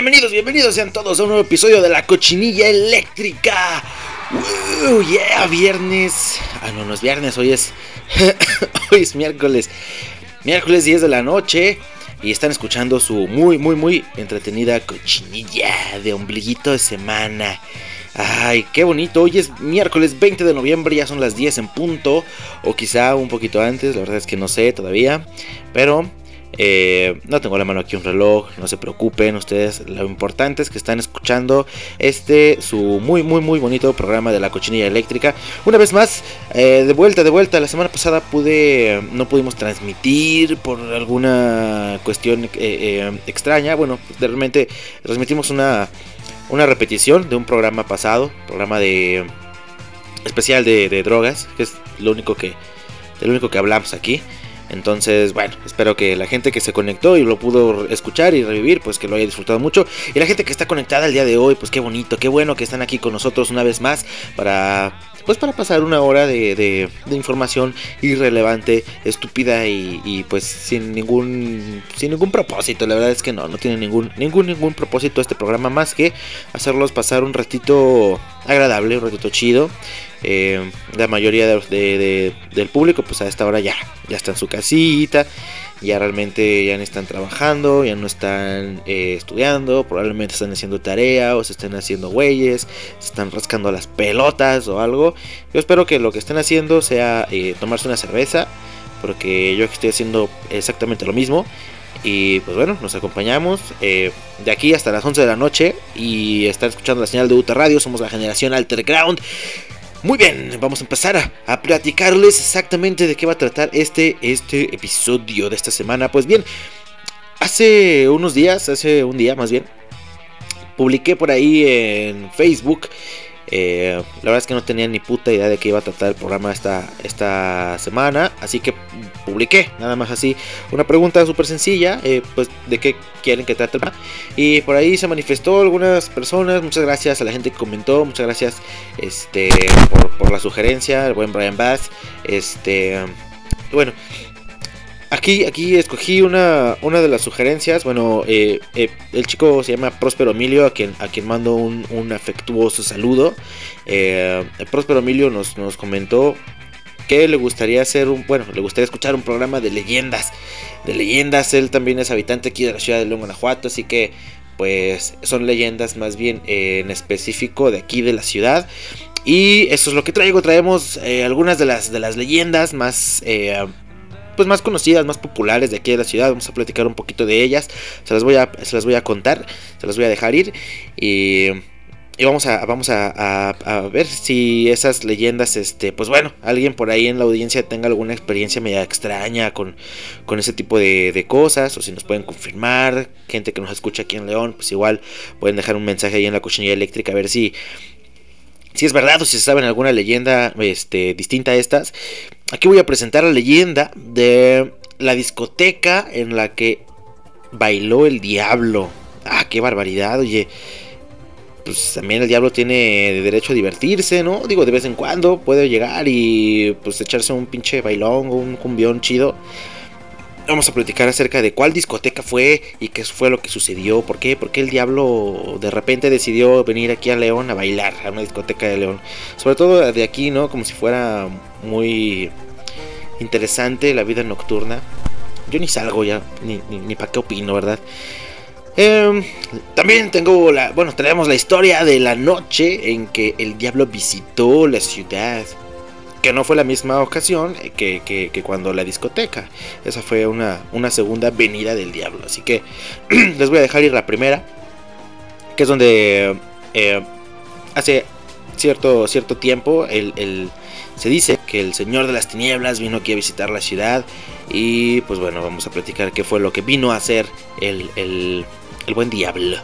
Bienvenidos, bienvenidos sean todos a un nuevo episodio de La Cochinilla Eléctrica. Uh, yeah, viernes. Ah, no, no es viernes, hoy es. hoy es miércoles. Miércoles 10 de la noche. Y están escuchando su muy, muy, muy entretenida cochinilla de ombliguito de semana. Ay, qué bonito. Hoy es miércoles 20 de noviembre, ya son las 10 en punto. O quizá un poquito antes, la verdad es que no sé todavía. Pero eh, no tengo la mano aquí un reloj, no se preocupen ustedes. Lo importante es que están escuchando este su muy muy muy bonito programa de la cochinilla eléctrica. Una vez más, eh, de vuelta, de vuelta. La semana pasada pude, no pudimos transmitir por alguna cuestión eh, extraña. Bueno, realmente transmitimos una una repetición de un programa pasado, programa de especial de, drogas, que es lo único que, de lo único que hablamos aquí. Entonces, bueno, espero que la gente que se conectó y lo pudo escuchar y revivir, pues que lo haya disfrutado mucho. Y la gente que está conectada el día de hoy, pues qué bonito, qué bueno que están aquí con nosotros una vez más para pues para pasar una hora de, de, información irrelevante, estúpida y, pues sin ningún sin ningún propósito. La verdad es que no, no tiene ningún ningún ningún propósito este programa más que hacerlos pasar un ratito agradable, un ratito chido. Eh, la mayoría de, del público pues a esta hora ya, ya está en su casita, ya realmente ya no están trabajando, ya no están eh, estudiando, probablemente están haciendo tarea o se estén haciendo güeyes, se están rascando las pelotas o algo. Yo espero que lo que estén haciendo sea eh, tomarse una cerveza, porque yo estoy haciendo exactamente lo mismo. Y pues bueno, nos acompañamos de aquí hasta las 11 de la noche y están escuchando la señal de UTA Radio. Somos la generación Alterground. Muy bien, vamos a empezar a, platicarles exactamente de qué va a tratar este, este episodio de esta semana. Pues bien, hace unos días, hace un día más bien, publiqué por ahí en Facebook eh, la verdad es que no tenía ni puta idea de qué iba a tratar el programa esta, esta semana, así que publiqué nada más así una pregunta súper sencilla, eh, pues de qué quieren que trate el programa. Y por ahí se manifestó algunas personas, muchas gracias a la gente que comentó, muchas gracias este, por, la sugerencia, el buen Brian Bass. Este, bueno, Aquí, aquí escogí una, una de las sugerencias. Bueno, eh, eh, el chico se llama Próspero Emilio, a quien, a quien mando un, afectuoso saludo. Eh, Próspero Emilio nos, nos comentó que le gustaría hacer un, bueno, le gustaría escuchar un programa de leyendas. De leyendas, él también es habitante aquí de la ciudad de León, Guanajuato, así que pues son leyendas más bien en específico de aquí de la ciudad. Y eso es lo que traigo, traemos algunas de las, de las leyendas más pues más conocidas, más populares de aquí de la ciudad. Vamos a platicar un poquito de ellas. Se las voy a, se las voy a contar, se las voy a dejar ir. Y, y vamos, a, vamos a, ver si esas leyendas, este, pues bueno, alguien por ahí en la audiencia tenga alguna experiencia media extraña con, con ese tipo de, de cosas. O si nos pueden confirmar. Gente que nos escucha aquí en León, pues igual pueden dejar un mensaje ahí en la cochinilla eléctrica a ver si si es verdad o si se saben alguna leyenda este, distinta a estas. Aquí voy a presentar la leyenda de la discoteca en la que bailó el diablo. Ah, qué barbaridad, oye. Pues también el diablo tiene derecho a divertirse, ¿no? Digo, de vez en cuando puede llegar y pues echarse un pinche bailón o un cumbión chido vamos a platicar acerca de cuál discoteca fue y qué fue lo que sucedió, por qué, por qué el diablo de repente decidió venir aquí a León a bailar, a una discoteca de León. Sobre todo de aquí, ¿no? Como si fuera muy interesante la vida nocturna. Yo ni salgo ya, ni, ni, para qué opino, ¿verdad? Em, también tengo la, bueno, tenemos la historia de la noche en que el diablo visitó la ciudad que no fue la misma ocasión que, cuando la discoteca. Esa fue una, una, segunda venida del diablo. Así que les voy a dejar ir la primera, que es donde eh, hace cierto, cierto tiempo el, se dice que el Señor de las Tinieblas vino aquí a visitar la ciudad Y pues bueno, vamos a platicar qué fue lo que vino a hacer el, el, el buen diablo.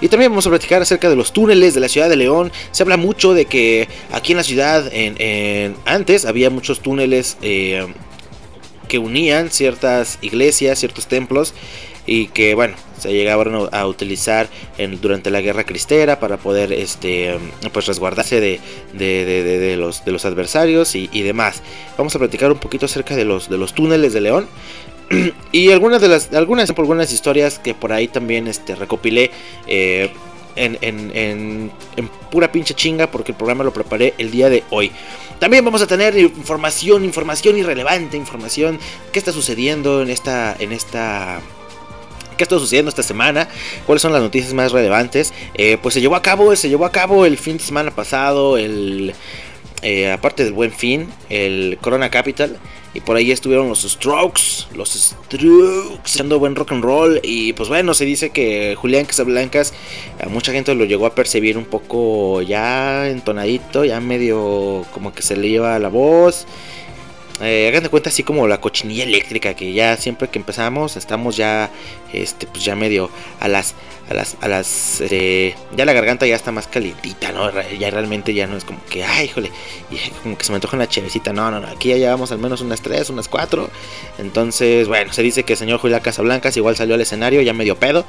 Y también vamos a platicar acerca de los túneles de la ciudad de León. Se habla mucho de que aquí en la ciudad, en, antes había muchos túneles eh, que unían ciertas iglesias, ciertos templos y que bueno se llegaban a utilizar en, durante la guerra cristera para poder este pues resguardarse de, de, los, de los adversarios y, demás vamos a platicar un poquito acerca de los, de los túneles de León y algunas de las algunas algunas historias que por ahí también este recopilé eh, en, en, en, pura pinche chinga porque el programa lo preparé el día de hoy. También vamos a tener información, información irrelevante, información qué está sucediendo en esta, en esta qué está sucediendo esta semana, cuáles son las noticias más relevantes. Eh, pues se llevó a cabo, se llevó a cabo el fin de semana pasado, el eh, aparte del buen fin, el Corona Capital. Y por ahí estuvieron los Strokes, los Strokes, haciendo buen rock and roll. Y pues bueno, se dice que Julián Casablancas, a mucha gente lo llegó a percibir un poco ya entonadito, ya medio como que se le lleva la voz. Eh, hagan de cuenta así como la cochinilla eléctrica que ya siempre que empezamos estamos ya este pues ya medio a las a las a las eh, ya la garganta ya está más calientita no ya realmente ya no es como que ay híjole como que se me antoja una chevecita no no no aquí ya llevamos al menos unas tres unas cuatro. Entonces bueno se dice que el señor Julián Casablancas igual salió al escenario ya medio pedo.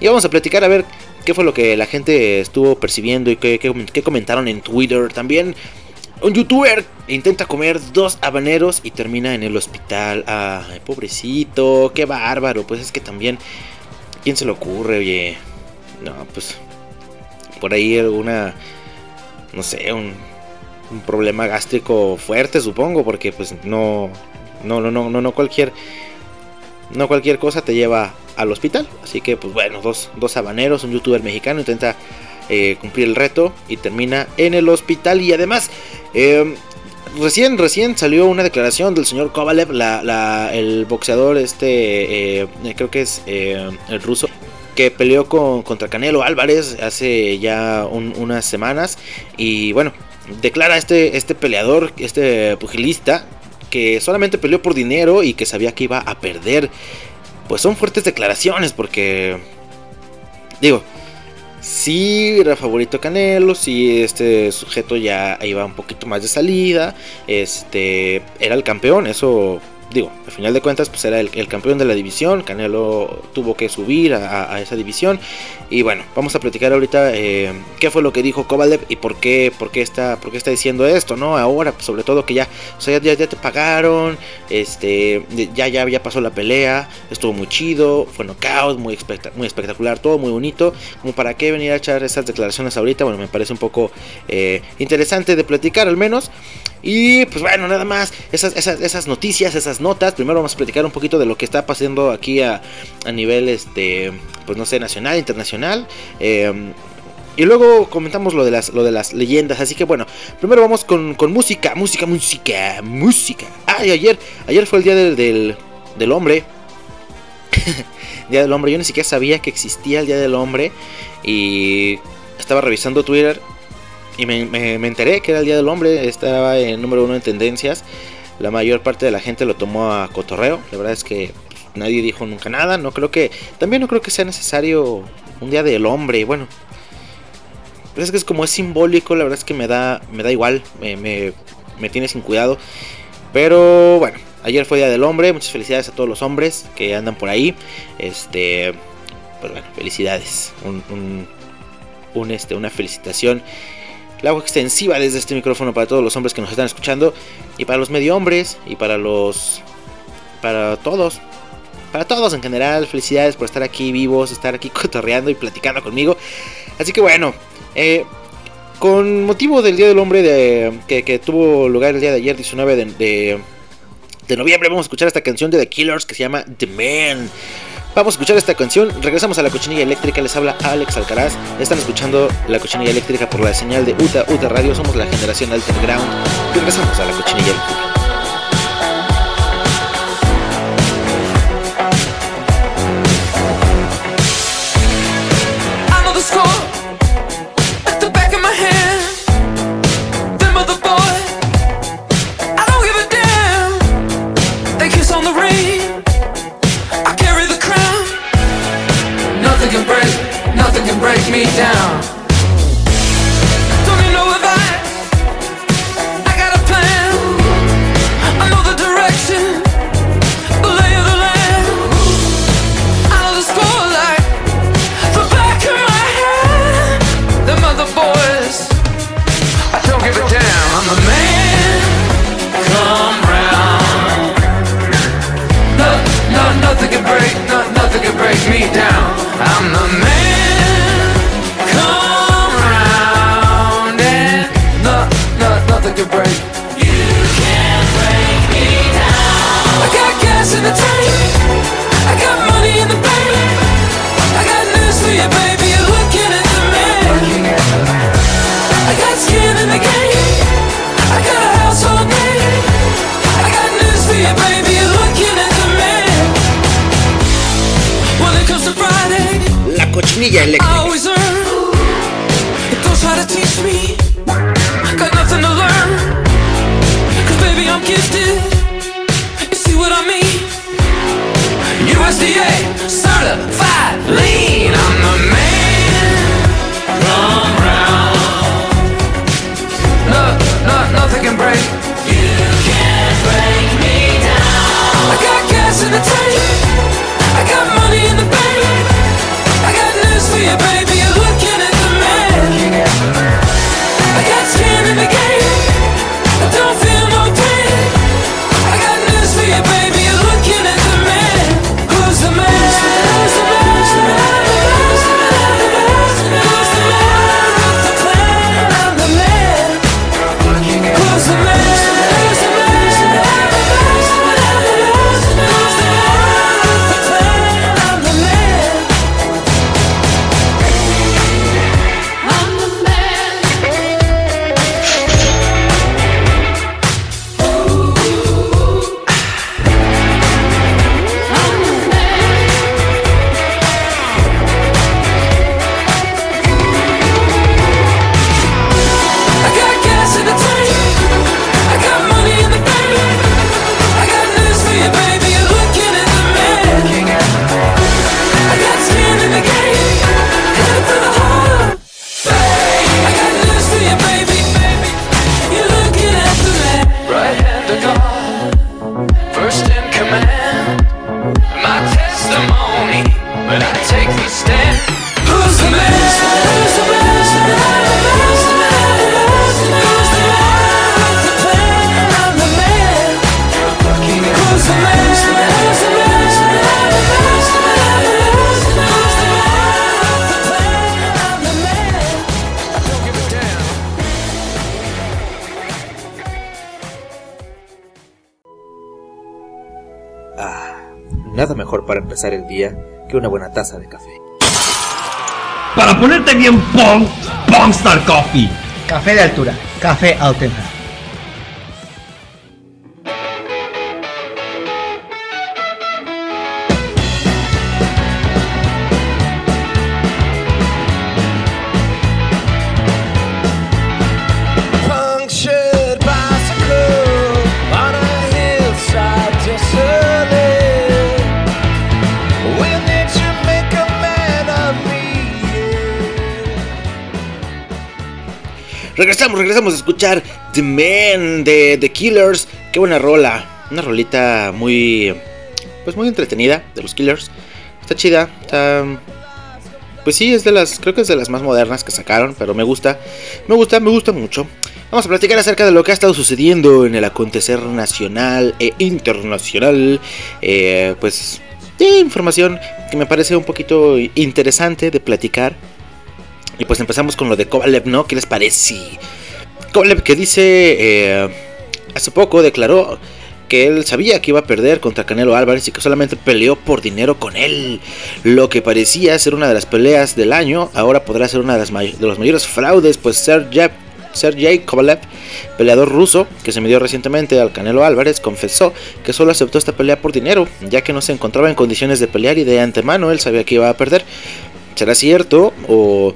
Y vamos a platicar a ver qué fue lo que la gente estuvo percibiendo y qué, qué comentaron en Twitter también un youtuber intenta comer dos habaneros y termina en el hospital. Ay, pobrecito, qué bárbaro. Pues es que también, ¿quién se le ocurre? Oye, no, pues por ahí alguna, no sé, un, un problema gástrico fuerte, supongo, porque pues no, no, no, no, no, no cualquier, no cualquier cosa te lleva al hospital. Así que, pues bueno, dos, dos habaneros, un youtuber mexicano intenta eh, cumplir el reto y termina en el hospital. Y además, eh, recién, recién salió una declaración del señor Kovalev, el boxeador, este, eh, creo que es el ruso. Que peleó con, contra Canelo Álvarez hace ya unas semanas. Y bueno, declara este, este peleador, este pugilista, que solamente peleó por dinero y que sabía que iba a perder. Pues son fuertes declaraciones porque... Digo, si era favorito Canelo, si este sujeto ya iba un poquito más de salida, este era el campeón, eso digo, al final de cuentas, pues era el, campeón de la división. Canelo tuvo que subir a, esa división. Y bueno, vamos a platicar ahorita eh, qué fue lo que dijo Kovalev y por qué, por qué, está, por qué está diciendo esto, ¿no? Ahora, pues, sobre todo que ya, o sea, ya, te pagaron, este, ya, ya, ya pasó la pelea, estuvo muy chido, fue knockout, muy, muy espectacular, todo muy bonito. Como para qué venir a echar esas declaraciones ahorita, bueno, me parece un poco eh, interesante de platicar al menos. Y pues bueno, nada más, esas, esas, esas, noticias, esas notas. Primero vamos a platicar un poquito de lo que está pasando aquí a, a nivel, este, pues no sé, nacional, internacional. Em, y luego comentamos lo de, las, lo de las leyendas. Así que bueno, primero vamos con, con música, música, música, música. Ah, y ayer, ayer fue el día del, del, del hombre. día del hombre. Yo ni siquiera sabía que existía el Día del Hombre. Y estaba revisando Twitter y me, enteré que era el Día del Hombre, estaba en número uno en tendencias. La mayor parte de la gente lo tomó a cotorreo. La verdad es que nadie dijo nunca nada. No creo que. También no creo que sea necesario un día del hombre. Bueno. Pero es que es como es simbólico. La verdad es que me da. Me da igual. Me, me, tiene sin cuidado. Pero bueno. Ayer fue Día del Hombre. Muchas felicidades a todos los hombres que andan por ahí. Este. Pues bueno, felicidades. Un, un, este, una felicitación la hago extensiva desde este micrófono para todos los hombres que nos están escuchando y para los medio hombres y para los para todos para todos en general. Felicidades por estar aquí vivos estar aquí cotorreando y platicando conmigo. Así que bueno eh, con motivo del día del hombre de, que, tuvo lugar el día de ayer 19 de, de noviembre vamos a escuchar esta canción de The Killers que se llama The Man Vamos a escuchar esta canción. Regresamos a la cochinilla eléctrica. Les habla Alex Alcaraz. Están escuchando la cochinilla eléctrica por la señal de UTA UTA Radio. Somos la generación Ground. Y regresamos a la cochinilla eléctrica. down. Empezar el día que una buena taza de café. Para ponerte bien Pong, Pongstar Coffee. Café de altura, café auténtico. Regresamos, regresamos a escuchar The Man de The Killers. Qué buena rola. Una rolita muy. Pues muy entretenida de los Killers. Está chida. Está. Pues sí, es de las. Creo que es de las más modernas que sacaron. Pero me gusta. Me gusta, me gusta mucho. Vamos a platicar acerca de lo que ha estado sucediendo en el acontecer nacional e internacional. Eh, pues. De información que me parece un poquito interesante de platicar. Y pues empezamos con lo de Kovalev, ¿no? ¿Qué les parece? Kovalev que dice, eh, hace poco declaró que él sabía que iba a perder contra Canelo Álvarez y que solamente peleó por dinero con él. Lo que parecía ser una de las peleas del año, ahora podrá ser una de, las de los mayores fraudes, pues Sergey, Sergey Kovalev, peleador ruso que se midió recientemente al Canelo Álvarez, confesó que solo aceptó esta pelea por dinero, ya que no se encontraba en condiciones de pelear y de antemano él sabía que iba a perder. ¿Será cierto? ¿O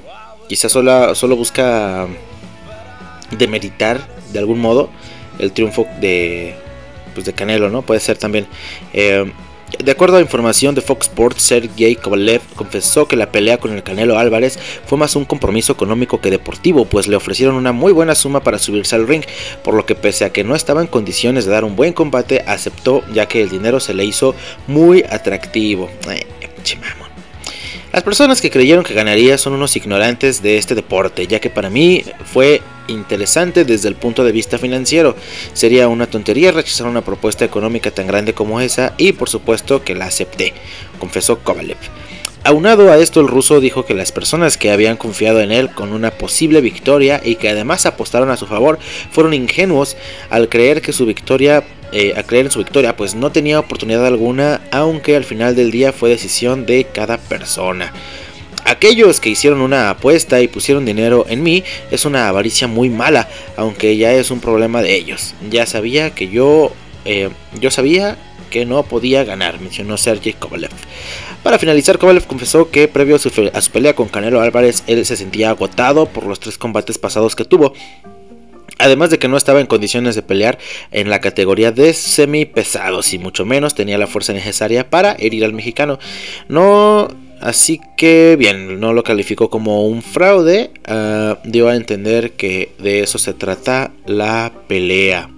quizás solo, solo busca demeritar de algún modo el triunfo de, pues de Canelo, ¿no? Puede ser también. Eh, de acuerdo a información de Fox Sports, Sergey Kovalev confesó que la pelea con el Canelo Álvarez fue más un compromiso económico que deportivo, pues le ofrecieron una muy buena suma para subirse al ring, por lo que pese a que no estaba en condiciones de dar un buen combate, aceptó ya que el dinero se le hizo muy atractivo. Eh. Las personas que creyeron que ganaría son unos ignorantes de este deporte, ya que para mí fue interesante desde el punto de vista financiero. Sería una tontería rechazar una propuesta económica tan grande como esa y por supuesto que la acepté, confesó Kovalev. Aunado a esto, el ruso dijo que las personas que habían confiado en él con una posible victoria y que además apostaron a su favor fueron ingenuos al creer que su victoria, eh, a creer en su victoria, pues no tenía oportunidad alguna, aunque al final del día fue decisión de cada persona. Aquellos que hicieron una apuesta y pusieron dinero en mí es una avaricia muy mala, aunque ya es un problema de ellos. Ya sabía que yo, eh, yo sabía que no podía ganar, mencionó Sergey Kovalev. Para finalizar, Kovalev confesó que previo a su, pelea con Canelo Álvarez, él se sentía agotado por los tres combates pasados que tuvo. Además de que no estaba en condiciones de pelear en la categoría de semi pesados y mucho menos tenía la fuerza necesaria para herir al mexicano. No Así que bien, no lo calificó como un fraude, uh, dio a entender que de eso se trata la pelea.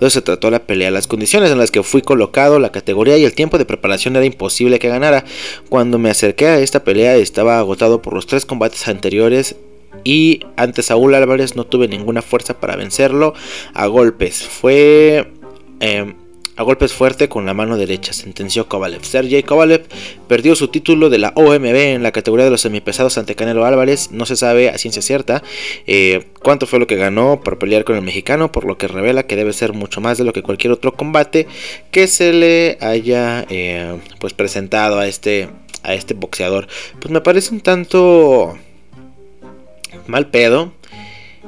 Eso se trató la pelea. Las condiciones en las que fui colocado, la categoría y el tiempo de preparación era imposible que ganara. Cuando me acerqué a esta pelea estaba agotado por los tres combates anteriores y ante Saúl Álvarez no tuve ninguna fuerza para vencerlo a golpes. Fue... Eh, a golpes fuerte con la mano derecha, sentenció Kovalev. Sergey Kovalev perdió su título de la OMB en la categoría de los semipesados ante Canelo Álvarez. No se sabe a ciencia cierta eh, cuánto fue lo que ganó por pelear con el mexicano, por lo que revela que debe ser mucho más de lo que cualquier otro combate que se le haya eh, pues presentado a este, a este boxeador. Pues me parece un tanto mal pedo.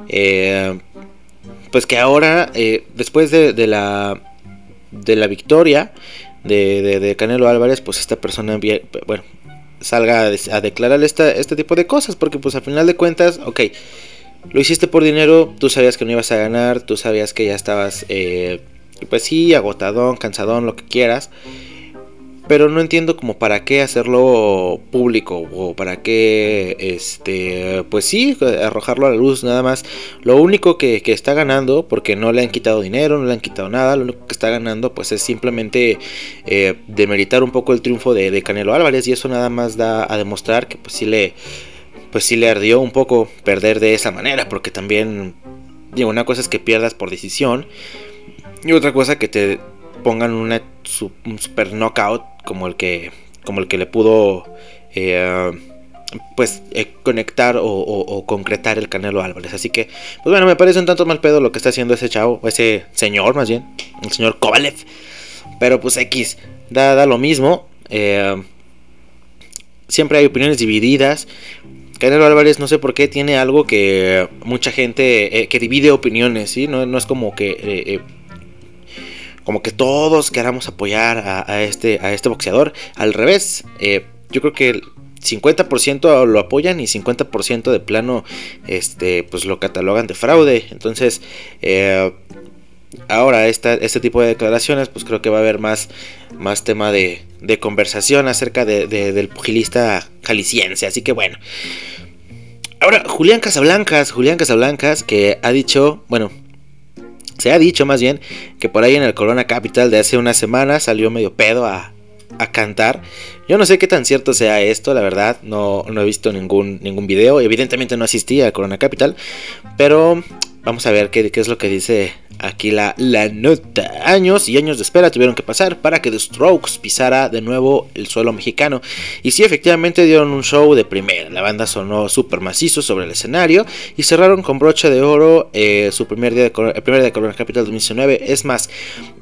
Eh, pues que ahora, eh, después de, de la de la victoria de, de, Canelo Álvarez, pues esta persona, bueno, salga a, a declarar esta, este tipo de cosas, porque pues al final de cuentas, ok, lo hiciste por dinero, tú sabías que no ibas a ganar, tú sabías que ya estabas, eh, pues sí, agotadón, cansadón, lo que quieras. Pero no entiendo como para qué hacerlo público o para qué, este, pues sí, arrojarlo a la luz nada más. Lo único que, que, está ganando, porque no le han quitado dinero, no le han quitado nada, lo único que está ganando pues es simplemente eh, demeritar un poco el triunfo de, de, Canelo Álvarez y eso nada más da a demostrar que pues sí le, pues sí le ardió un poco perder de esa manera, porque también, digo, una cosa es que pierdas por decisión y otra cosa que te pongan un super knockout como el que, como el que le pudo eh, pues eh, conectar o, concretar el Canelo Álvarez. Así que, pues bueno, me parece un tanto mal pedo lo que está haciendo ese chavo, ese señor más bien, el señor Kovalev. Pero pues X, da, da lo mismo. Eh, siempre hay opiniones divididas. Canelo Álvarez no sé por qué tiene algo que mucha gente que divide opiniones, ¿sí? No, no es como que como que todos queramos apoyar a, este, a este boxeador. Al revés, eh, yo creo que el 50% lo apoyan y 50% de plano este, pues lo catalogan de fraude. Entonces, eh, ahora esta, este tipo de declaraciones, pues creo que va a haber más, más tema de, de conversación acerca de, de, del pugilista jalisciense. Así que bueno. Ahora, Julián Casablancas, Julián Casablancas, que ha dicho, bueno, se ha dicho más bien que por ahí en el Corona Capital de hace una semana salió medio pedo a, a cantar. Yo no sé qué tan cierto sea esto, la verdad, no, no he visto ningún, ningún video. Evidentemente no asistí a Corona Capital, pero vamos a ver qué, qué es lo que dice aquí la, la, nota. Años y años de espera tuvieron que pasar para que The Strokes pisara de nuevo el suelo mexicano. Y sí, efectivamente dieron un show de primera. La banda sonó súper macizo sobre el escenario y cerraron con broche de oro eh, su primer día de, primer día de Corona Capital 2019. Es más,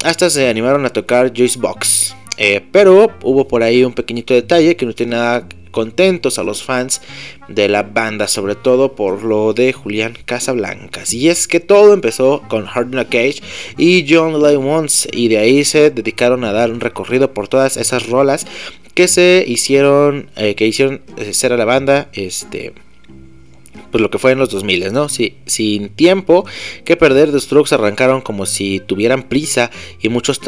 hasta se animaron a tocar Joyce Box. Eh, pero hubo por ahí un pequeñito detalle que no tiene nada contentos a los fans de la banda, sobre todo por lo de Julián Casablancas. Y es que todo empezó con Hard Cage y John Lay Wants, y de ahí se dedicaron a dar un recorrido por todas esas rolas que se hicieron, eh, que hicieron ser a la banda, este pues lo que fue en los 2000, ¿no? Sí, sin tiempo que perder, The Strokes arrancaron como si tuvieran prisa y muchos,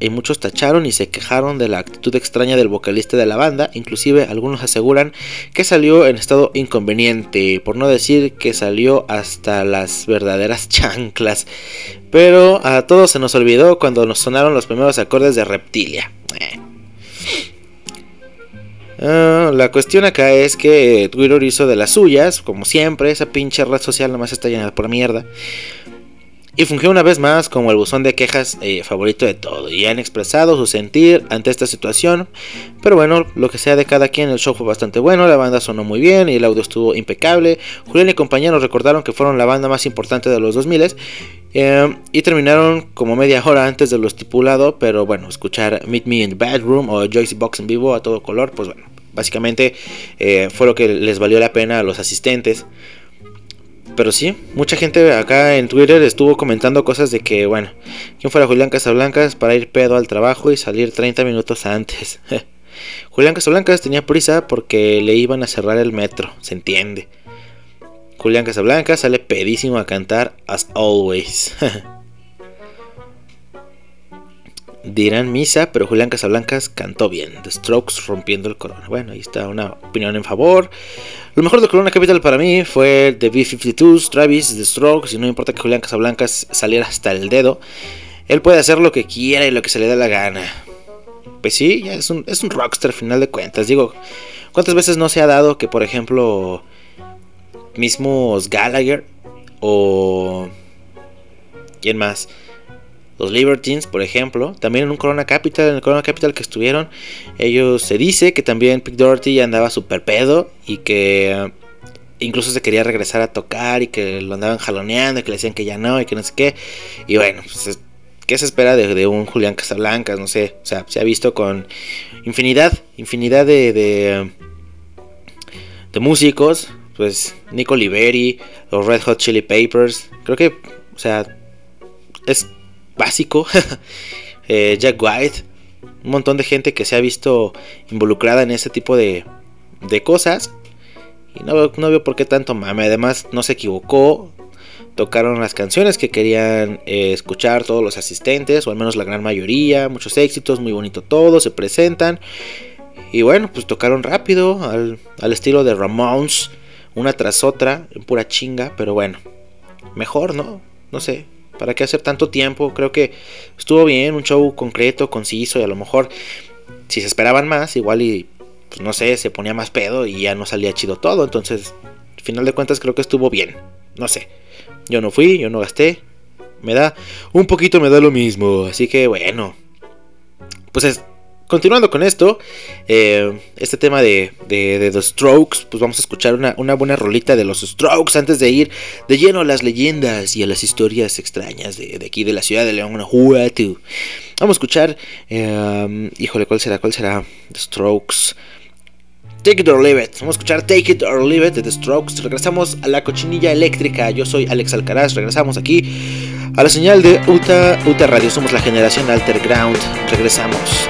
y muchos tacharon y se quejaron de la actitud extraña del vocalista de la banda, inclusive algunos aseguran que salió en estado inconveniente, por no decir que salió hasta las verdaderas chanclas. Pero a todos se nos olvidó cuando nos sonaron los primeros acordes de Reptilia. Eh. Bueno, la cuestión acá es que Twitter hizo de las suyas, como siempre, esa pinche red social nomás está llena por mierda. Y fungió una vez más como el buzón de quejas eh, favorito de todo. Y han expresado su sentir ante esta situación. Pero bueno, lo que sea de cada quien, el show fue bastante bueno. La banda sonó muy bien y el audio estuvo impecable. Julián y compañía nos recordaron que fueron la banda más importante de los 2000 eh, y terminaron como media hora antes de lo estipulado. Pero bueno, escuchar Meet Me in the Bedroom o Joyce Box en vivo a todo color, pues bueno, básicamente eh, fue lo que les valió la pena a los asistentes. Pero sí, mucha gente acá en Twitter estuvo comentando cosas de que, bueno, ¿quién fuera Julián Casablancas para ir pedo al trabajo y salir 30 minutos antes? Julián Casablancas tenía prisa porque le iban a cerrar el metro, se entiende. Julián Casablancas sale pedísimo a cantar as always. Dirán misa, pero Julián Casablancas cantó bien. The Strokes rompiendo el corona. Bueno, ahí está una opinión en favor. Lo mejor de Corona Capital para mí fue The B-52s, Travis, The Strokes. Y no importa que Julián Casablancas saliera hasta el dedo. Él puede hacer lo que quiera y lo que se le da la gana. Pues sí, ya es un, es un rockstar al final de cuentas. Digo, ¿cuántas veces no se ha dado que, por ejemplo, mismos Gallagher o... ¿Quién más? Los Libertines, por ejemplo, también en un Corona Capital, en el Corona Capital que estuvieron, ellos se dice que también Pick Doherty ya andaba super pedo y que eh, incluso se quería regresar a tocar y que lo andaban jaloneando y que le decían que ya no y que no sé qué. Y bueno, pues, ¿qué se espera de, un Julián Casablancas? No sé, o sea, se ha visto con infinidad, infinidad de, de, de músicos, pues Nico Liberi, los Red Hot Chili Papers, creo que, o sea, es básico. eh, Jack White. Un montón de gente que se ha visto involucrada en ese tipo de, de cosas. Y no, no veo por qué tanto mame. Además, no se equivocó. Tocaron las canciones que querían eh, escuchar todos los asistentes, o al menos la gran mayoría. Muchos éxitos, muy bonito todo. Se presentan. Y bueno, pues tocaron rápido, al, al estilo de Ramones, una tras otra, en pura chinga. Pero bueno, mejor, ¿no? No sé, ¿Para qué hacer tanto tiempo? Creo que estuvo bien, un show concreto, conciso y a lo mejor si se esperaban más, igual y pues no sé, se ponía más pedo y ya no salía chido todo. Entonces, al final de cuentas creo que estuvo bien. No sé. Yo no fui, yo no gasté. Me da un poquito me da lo mismo, así que bueno. Pues es, continuando con esto, eh, este tema de, de, de, The Strokes, pues vamos a escuchar una, una, buena rolita de los Strokes antes de ir de lleno a las leyendas y a las historias extrañas de, de aquí de la ciudad de León. Vamos a escuchar, eh, híjole, ¿cuál será? ¿Cuál será? The Strokes. Take It or Leave It. Vamos a escuchar Take It or Leave It de The Strokes. Regresamos a la cochinilla eléctrica. Yo soy Alex Alcaraz. Regresamos aquí a la señal de UTA, UTA Radio. Somos la generación Alterground. Regresamos.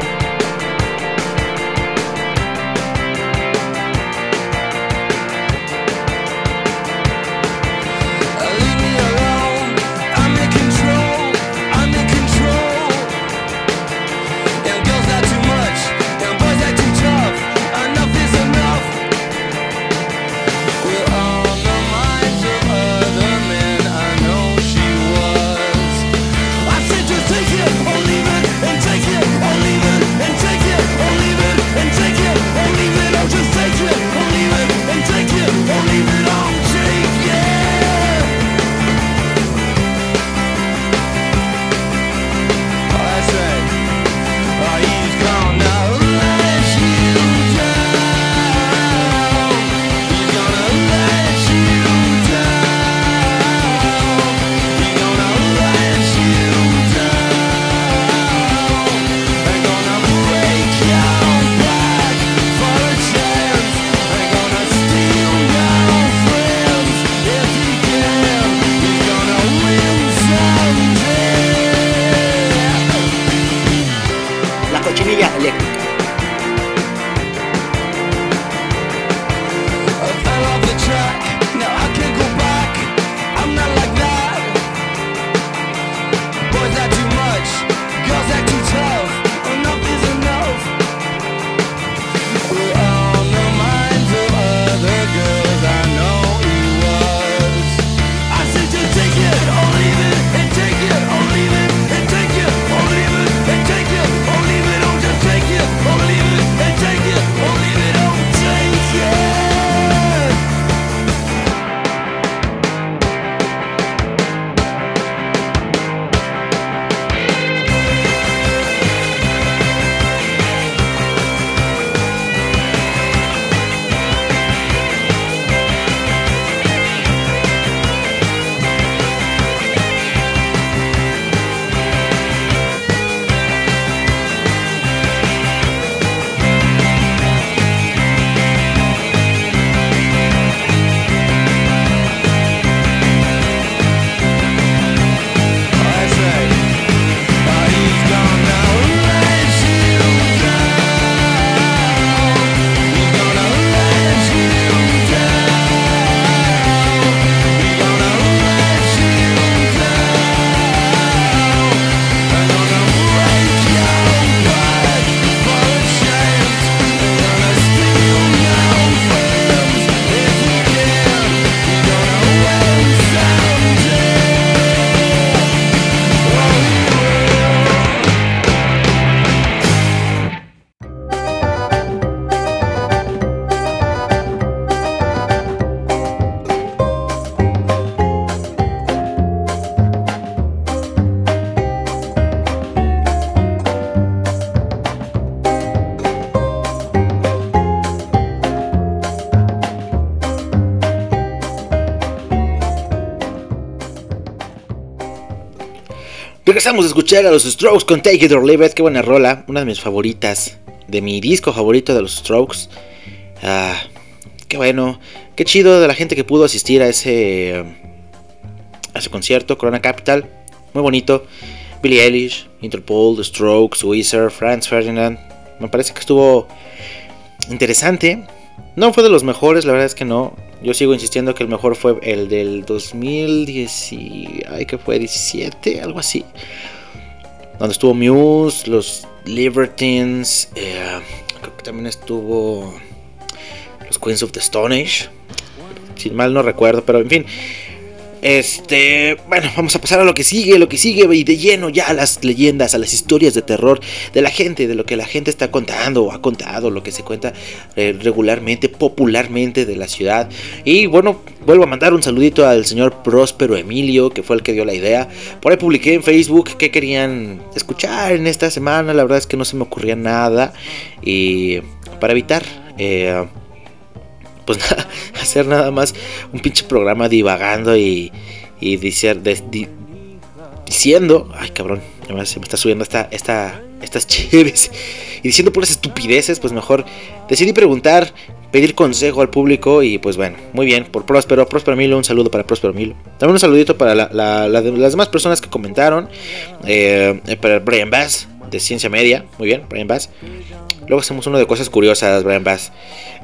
Regresamos a escuchar a los Strokes con Take It or Leave It. Qué buena rola, una de mis favoritas. De mi disco favorito de los Strokes. Ah, qué bueno, qué chido de la gente que pudo asistir a ese, a ese concierto, Corona Capital. Muy bonito. Billie Eilish, Interpol, Strokes, Weezer, Franz Ferdinand. Me parece que estuvo interesante. No fue de los mejores, la verdad es que no. Yo sigo insistiendo que el mejor fue el del 2010. y- Ay, que fue 17, algo así. Donde estuvo Muse, los Libertines. eh, creo que también estuvo los Queens of the Stone Age. Si mal no recuerdo, pero en fin. Este, bueno, vamos a pasar a lo que sigue, lo que sigue y de lleno ya a las leyendas, a las historias de terror de la gente, de lo que la gente está contando o ha contado, lo que se cuenta eh, regularmente, popularmente de la ciudad. Y bueno, vuelvo a mandar un saludito al señor Próspero Emilio, que fue el que dio la idea. Por ahí publiqué en Facebook qué querían escuchar en esta semana, la verdad es que no se me ocurría nada. Y para evitar... eh, pues nada, hacer nada más un pinche programa divagando y, y diciendo, ay cabrón, además se me está subiendo esta, esta, estas chéves y diciendo puras estupideces, pues mejor decidí preguntar, pedir consejo al público y pues bueno, muy bien, por Próspero, Próspero Milo, un saludo para Próspero Milo. También un saludito para la- la- la las demás personas que comentaron, eh, eh, para Brian Bass de Ciencia Media, muy bien, Brian Bass. Luego hacemos uno de cosas curiosas, Brian.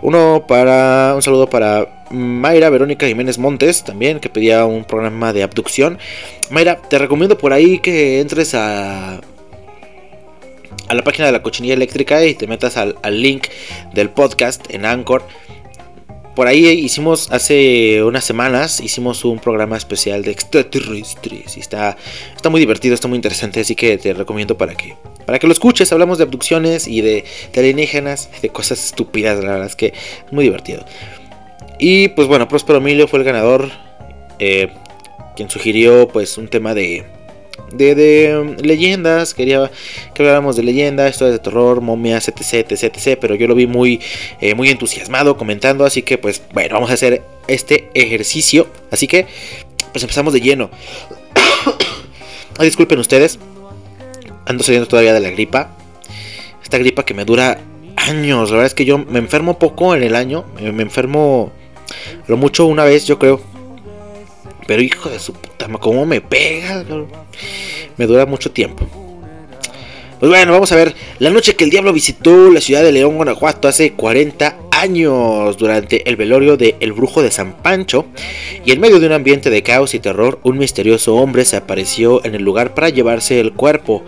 Uno para. Un saludo para Mayra Verónica Jiménez Montes, también, que pedía un programa de abducción. Mayra, te recomiendo por ahí que entres a. A la página de la cochinilla eléctrica y te metas al link del podcast en Anchor. Por ahí hicimos hace unas semanas hicimos un programa especial de extraterrestres y está está muy divertido, está muy interesante, así que te recomiendo para que para que lo escuches. Hablamos de abducciones y de, alienígenas, de cosas estúpidas, la verdad es que es muy divertido. Y pues bueno, Próspero Emilio fue el ganador, eh, quien sugirió pues un tema de de, de, um, leyendas, quería que habláramos de leyendas, historias de terror, momias, etc, etc, etc, pero yo lo vi muy, eh, muy entusiasmado comentando, así que pues bueno, vamos a hacer este ejercicio, así que pues empezamos de lleno. Disculpen ustedes, ando saliendo todavía de la gripa, esta gripa que me dura años, la verdad es que yo me enfermo poco en el año, me enfermo lo mucho una vez yo creo, pero hijo de su puta, cómo me pega, me dura mucho tiempo. Pues bueno, vamos a ver. La noche que el diablo visitó la ciudad de León, Guanajuato, hace 40 años, durante el velorio de El Brujo de San Pancho, y en medio de un ambiente de caos y terror, un misterioso hombre se apareció en el lugar para llevarse el cuerpo.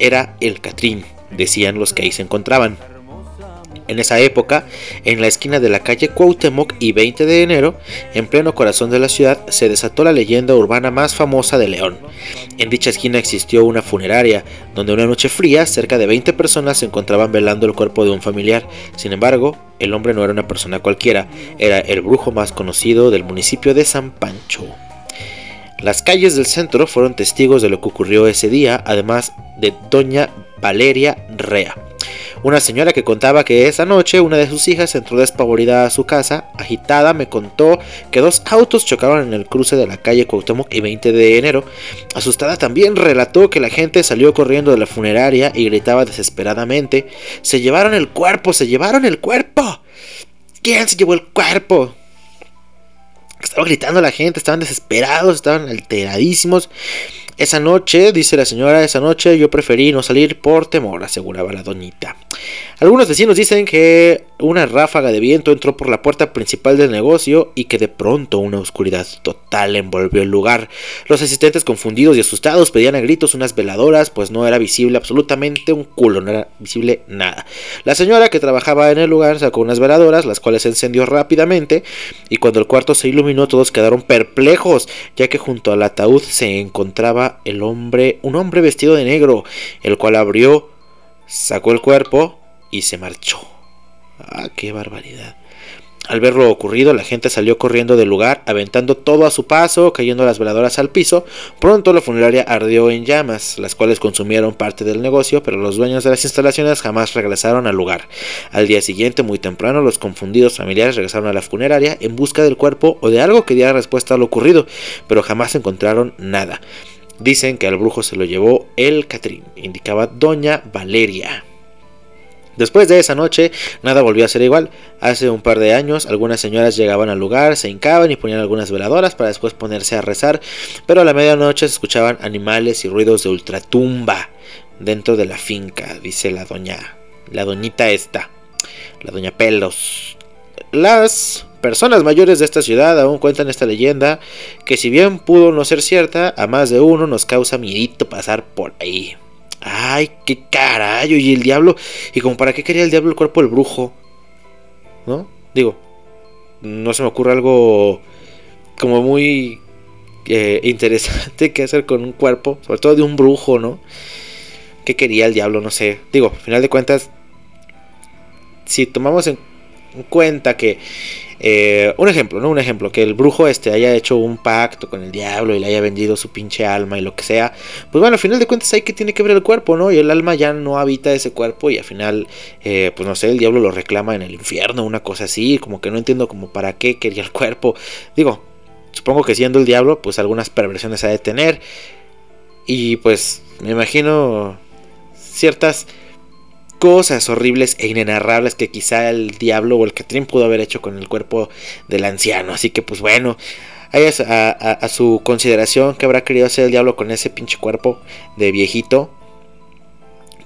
Era el Catrín, decían los que ahí se encontraban. En esa época, en la esquina de la calle Cuauhtémoc y 20 de enero, en pleno corazón de la ciudad, se desató la leyenda urbana más famosa de León. En dicha esquina existió una funeraria, donde una noche fría cerca de 20 personas se encontraban velando el cuerpo de un familiar. Sin embargo, el hombre no era una persona cualquiera, era el brujo más conocido del municipio de San Pancho. Las calles del centro fueron testigos de lo que ocurrió ese día, además de doña Valeria Rea. Una señora que contaba que esa noche una de sus hijas entró despavorida a su casa, agitada, me contó que dos autos chocaron en el cruce de la calle Cuauhtémoc y 20 de enero. Asustada también relató que la gente salió corriendo de la funeraria y gritaba desesperadamente: ¡Se llevaron el cuerpo! ¡Se llevaron el cuerpo! ¿Quién se llevó el cuerpo? Estaba gritando la gente, estaban desesperados, estaban alteradísimos. Esa noche, dice la señora, esa noche yo preferí no salir por temor, aseguraba la doñita. Algunos vecinos dicen que una ráfaga de viento entró por la puerta principal del negocio y que de pronto una oscuridad total envolvió el lugar. Los asistentes confundidos y asustados pedían a gritos unas veladoras, pues no era visible absolutamente un culo, no era visible nada. La señora que trabajaba en el lugar sacó unas veladoras, las cuales se encendió rápidamente, y cuando el cuarto se iluminó todos quedaron perplejos, ya que junto al ataúd se encontraba el hombre, un hombre vestido de negro, el cual abrió, sacó el cuerpo y se marchó. Ah, qué barbaridad. Al ver lo ocurrido, la gente salió corriendo del lugar, aventando todo a su paso, cayendo las veladoras al piso. Pronto la funeraria ardió en llamas, las cuales consumieron parte del negocio, pero los dueños de las instalaciones jamás regresaron al lugar. Al día siguiente, muy temprano, los confundidos familiares regresaron a la funeraria en busca del cuerpo o de algo que diera respuesta a lo ocurrido, pero jamás encontraron nada. Dicen que al brujo se lo llevó el Catrín, indicaba Doña Valeria. Después de esa noche, nada volvió a ser igual. Hace un par de años, algunas señoras llegaban al lugar, se hincaban y ponían algunas veladoras para después ponerse a rezar, pero a la medianoche se escuchaban animales y ruidos de ultratumba dentro de la finca, dice la doña, la doñita esta, la doña Pelos. Las personas mayores de esta ciudad aún cuentan esta leyenda, que si bien pudo no ser cierta, a más de uno nos causa miedito pasar por ahí. Ay, qué carajo. Y el diablo. ¿Y como para qué quería el diablo el cuerpo del brujo? ¿No? Digo, no se me ocurre algo como muy eh, interesante que hacer con un cuerpo, sobre todo de un brujo, ¿no? ¿Qué quería el diablo? No sé. Digo, al final de cuentas, si tomamos en cuenta que eh, un ejemplo, ¿no? Un ejemplo, que el brujo este haya hecho un pacto con el diablo y le haya vendido su pinche alma y lo que sea. Pues bueno, al final de cuentas hay que tiene que ver el cuerpo, ¿no? Y el alma ya no habita ese cuerpo y al final, eh, pues no sé, el diablo lo reclama en el infierno, una cosa así, como que no entiendo como para qué quería el cuerpo. Digo, supongo que siendo el diablo, pues algunas perversiones ha de tener. Y pues me imagino ciertas cosas horribles e inenarrables que quizá el diablo o el Catrín pudo haber hecho con el cuerpo del anciano. Así que pues bueno, a, a, su consideración que habrá querido hacer el diablo con ese pinche cuerpo de viejito.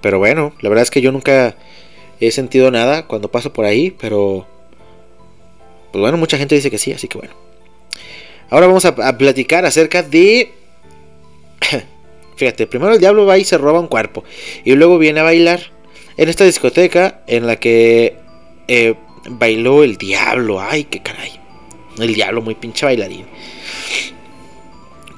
Pero bueno, la verdad es que yo nunca he sentido nada cuando paso por ahí, pero... Pues bueno, mucha gente dice que sí, así que bueno. Ahora vamos a, a platicar acerca de... Fíjate, primero el diablo va y se roba un cuerpo. Y luego viene a bailar en esta discoteca en la que eh, bailó el diablo. Ay, qué caray. El diablo, muy pinche bailarín.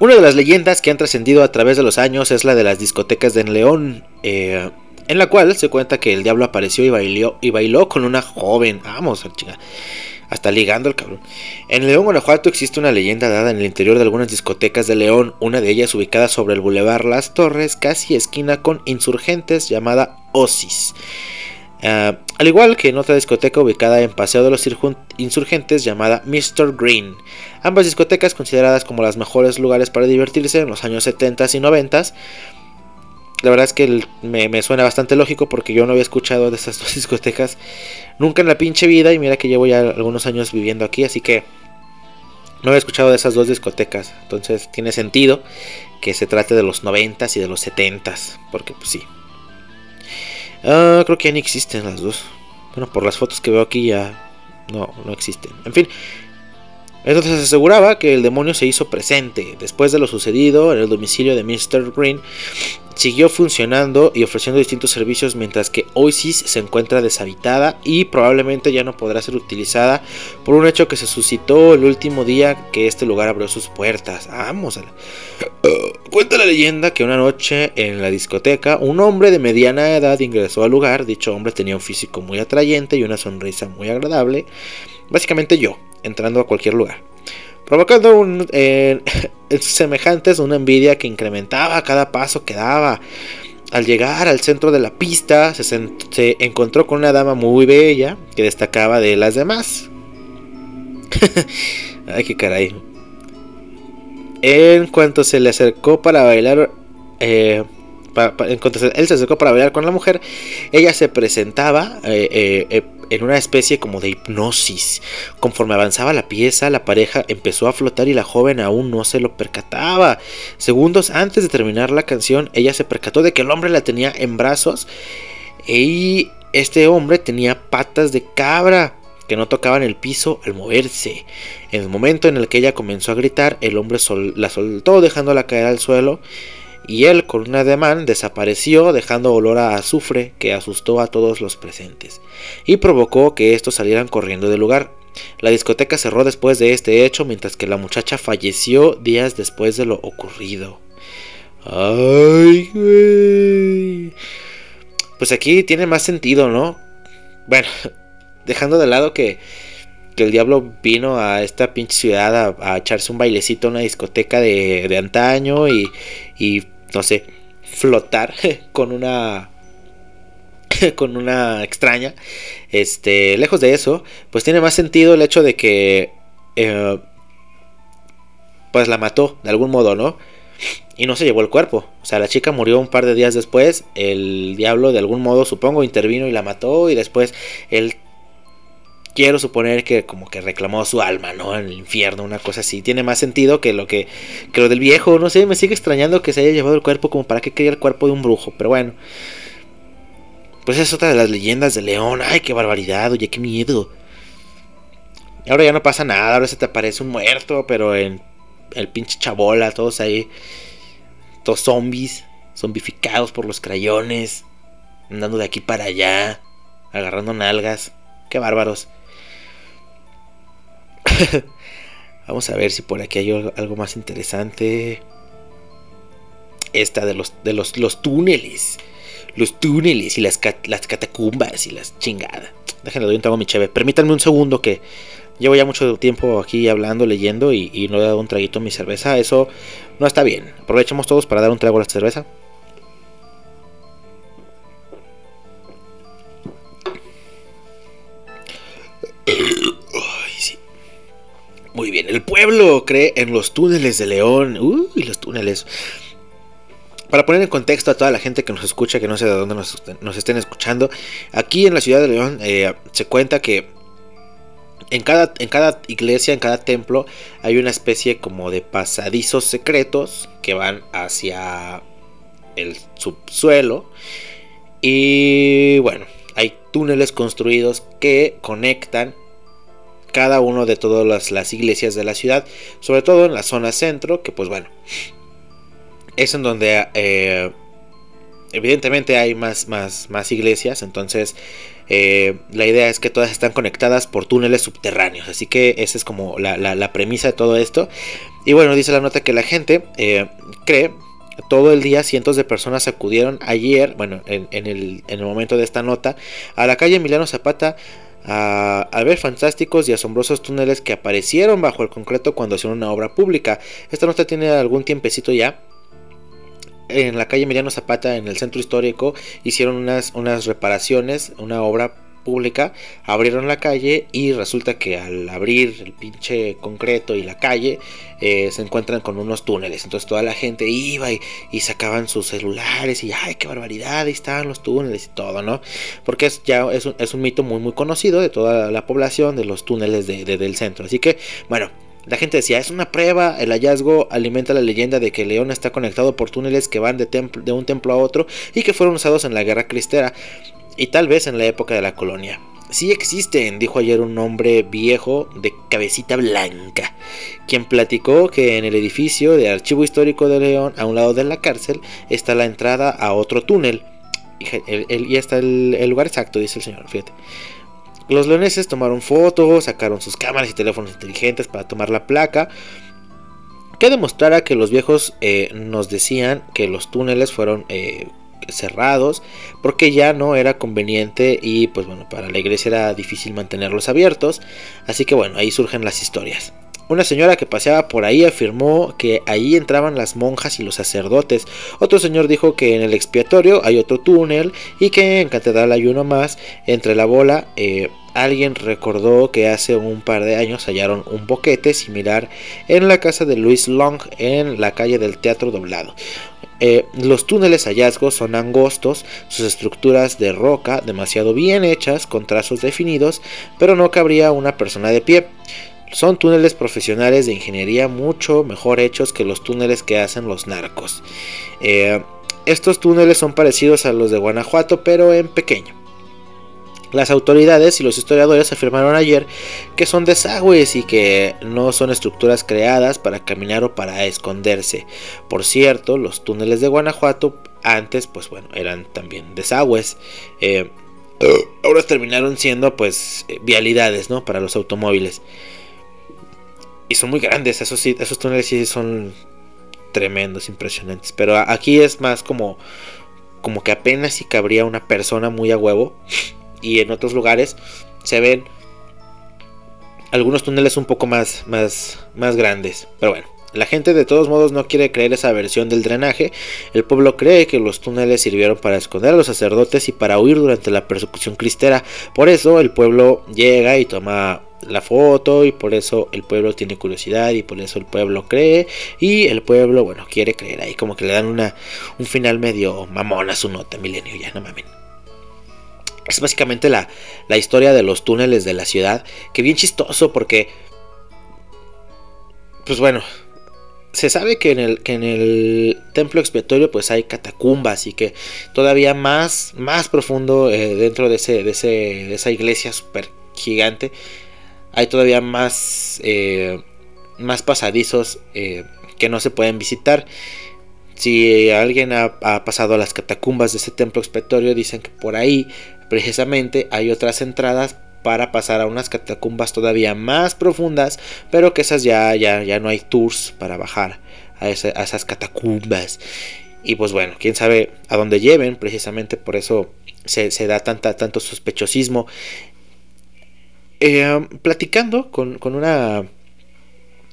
Una de las leyendas que han trascendido a través de los años es la de las discotecas de León, eh, en la cual se cuenta que el diablo apareció y bailó, y bailó con una joven. Vamos, chica. Hasta ligando el cabrón. En León, Guanajuato existe una leyenda dada en el interior de algunas discotecas de León, una de ellas ubicada sobre el Boulevard Las Torres, casi esquina con insurgentes, llamada Osis. Ah, al igual que en otra discoteca ubicada en Paseo de los Insurgentes llamada Mr. Green. Ambas discotecas consideradas como los mejores lugares para divertirse en los años 70 y 90 la verdad es que me, suena bastante lógico porque yo no había escuchado de esas dos discotecas nunca en la pinche vida y mira que llevo ya algunos años viviendo aquí, así que no había escuchado de esas dos discotecas. Entonces tiene sentido que se trate de los 90s y de los 70s, porque pues sí. Ah, creo que ya ni existen las dos. Bueno, por las fotos que veo aquí ya no, no existen. En fin, entonces se aseguraba que el demonio se hizo presente. Después de lo sucedido en el domicilio de Mr. Green, siguió funcionando y ofreciendo distintos servicios mientras que Oasis se encuentra deshabitada y probablemente ya no podrá ser utilizada por un hecho que se suscitó el último día que este lugar abrió sus puertas. Vamos a la... cuenta la leyenda que una noche en la discoteca un hombre de mediana edad ingresó al lugar. Dicho hombre tenía un físico muy atrayente y una sonrisa muy agradable. Básicamente yo, entrando a cualquier lugar provocando sus semejantes una envidia que incrementaba cada paso que daba. Al llegar al centro de la pista, se, se encontró con una dama muy bella que destacaba de las demás. Ay, qué caray. En cuanto se le acercó para bailar, eh, en cuanto él se acercó para bailar con la mujer, ella se presentaba eh, eh, eh, en una especie como de hipnosis. Conforme avanzaba la pieza, la pareja empezó a flotar y la joven aún no se lo percataba. Segundos antes de terminar la canción, ella se percató de que el hombre la tenía en brazos y este hombre tenía patas de cabra que no tocaban el piso al moverse. En el momento en el que ella comenzó a gritar, el hombre la soltó dejándola caer al suelo y él con un ademán desapareció dejando olor a azufre que asustó a todos los presentes y provocó que estos salieran corriendo del lugar. La discoteca cerró después de este hecho mientras que la muchacha falleció días después de lo ocurrido. Ay, güey. Pues aquí tiene más sentido, ¿no? Bueno, dejando de lado que, que el diablo vino a esta pinche ciudad a, echarse un bailecito a una discoteca de, de antaño y, y no sé, flotar con una con una extraña. Este, lejos de eso, pues tiene más sentido el hecho de que eh, pues la mató de algún modo, ¿no? y no se llevó el cuerpo. O sea, la chica murió un par de días después. El diablo de algún modo, supongo, intervino y la mató. Y después él, quiero suponer que como que reclamó su alma, ¿no? En el infierno, una cosa así. Tiene más sentido que lo que, que lo del viejo. No sé, me sigue extrañando que se haya llevado el cuerpo como para que quería el cuerpo de un brujo. Pero bueno. Pues es otra de las leyendas de León. Ay, qué barbaridad, oye, qué miedo. Ahora ya no pasa nada, ahora se te aparece un muerto, pero en el pinche chabola, todos ahí, todos zombies, zombificados por los crayones, andando de aquí para allá, agarrando nalgas, qué bárbaros. Vamos a ver si por aquí hay algo más interesante. Esta de los, de los, los túneles. Los túneles y las, las catacumbas y las chingadas. Déjenle doy un trago a mi cheve. Permítanme un segundo que Llevo ya mucho tiempo aquí hablando, leyendo y, no he dado un traguito a mi cerveza. Eso no está bien. Aprovechemos todos para dar un trago a la cerveza. Muy bien, el pueblo cree en los túneles de León. Uy, los túneles. Para poner en contexto a toda la gente que nos escucha, que no sé de dónde nos, estén escuchando, aquí en la ciudad de León eh, se cuenta que en cada, en cada iglesia, en cada templo, hay una especie como de pasadizos secretos que van hacia el subsuelo. Y bueno, hay túneles construidos que conectan cada uno de todas las, iglesias de la ciudad, sobre todo en la zona centro, que pues bueno, es en donde eh, evidentemente hay más, más, más iglesias, entonces eh, la idea es que todas están conectadas por túneles subterráneos. Así que esa es como la, premisa de todo esto. Y bueno, dice la nota que la gente eh, cree. Todo el día cientos de personas acudieron ayer, bueno, en, el, momento de esta nota, a la calle Emiliano Zapata a, ver fantásticos y asombrosos túneles que aparecieron bajo el concreto cuando hicieron una obra pública. Esta nota tiene algún tiempecito ya, en la calle Emiliano Zapata, en el centro histórico, hicieron unas, unas reparaciones, una obra pública, abrieron la calle y resulta que al abrir el pinche concreto y la calle eh, se encuentran con unos túneles. Entonces toda la gente iba y, sacaban sus celulares y ay, qué barbaridad, ahí estaban los túneles y todo, ¿no? Porque es ya es un, es un mito muy muy conocido de toda la población de los túneles de, del centro. Así que, bueno, la gente decía, es una prueba, el hallazgo alimenta la leyenda de que León está conectado por túneles que van de, de un templo a otro y que fueron usados en la guerra cristera y tal vez en la época de la colonia. Sí existen, dijo ayer un hombre viejo de cabecita blanca, quien platicó que en el edificio de Archivo Histórico de León, a un lado de la cárcel, está la entrada a otro túnel. Y, está el, lugar exacto, dice el señor, fíjate. Los leoneses tomaron fotos, sacaron sus cámaras y teléfonos inteligentes para tomar la placa que demostrara que los viejos eh, nos decían que los túneles fueron eh, cerrados porque ya no era conveniente y pues bueno para la iglesia era difícil mantenerlos abiertos así que bueno ahí surgen las historias una señora que paseaba por ahí afirmó que ahí entraban las monjas y los sacerdotes. Otro señor dijo que en el expiatorio hay otro túnel y que en catedral hay uno más. Entre la bola, eh, alguien recordó que hace un par de años hallaron un boquete similar en la casa de Luis Long en la calle del Teatro Doblado. Eh, los túneles hallazgos son angostos, sus estructuras de roca demasiado bien hechas, con trazos definidos, pero no cabría una persona de pie. Son túneles profesionales de ingeniería mucho mejor hechos que los túneles que hacen los narcos. Eh, estos túneles son parecidos a los de Guanajuato, pero en pequeño. Las autoridades y los historiadores afirmaron ayer que son desagües y que no son estructuras creadas para caminar o para esconderse. Por cierto, los túneles de Guanajuato antes, pues bueno, eran también desagües. Eh, ahora terminaron siendo pues vialidades, ¿no? Para los automóviles. Y son muy grandes, esos, esos túneles sí son tremendos, impresionantes. Pero aquí es más como, como que apenas si cabría una persona muy a huevo. Y en otros lugares se ven algunos túneles un poco más, más, más grandes. Pero bueno. La gente de todos modos no quiere creer esa versión del drenaje. El pueblo cree que los túneles sirvieron para esconder a los sacerdotes y para huir durante la persecución cristera. Por eso el pueblo llega y toma la foto y por eso el pueblo tiene curiosidad y por eso el pueblo cree y el pueblo, bueno, quiere creer ahí como que le dan una, un final medio mamón a su nota, milenio, ya no mamen. Es básicamente la, la historia de los túneles de la ciudad, que bien chistoso porque, pues bueno, se sabe que en el, que en el templo expiatorio pues hay catacumbas y que todavía más, más profundo eh, dentro de, ese, de, ese, de esa iglesia súper gigante hay todavía más, eh, más pasadizos eh, que no se pueden visitar. Si alguien ha, ha, pasado a las catacumbas de ese templo expiatorio, dicen que por ahí precisamente hay otras entradas para pasar a unas catacumbas todavía más profundas, pero que esas ya, ya, ya no hay tours para bajar a, esa, a esas catacumbas. Y pues bueno, quién sabe a dónde lleven, precisamente por eso se, se da tanta, tanto sospechosismo. Eh, platicando con, con, una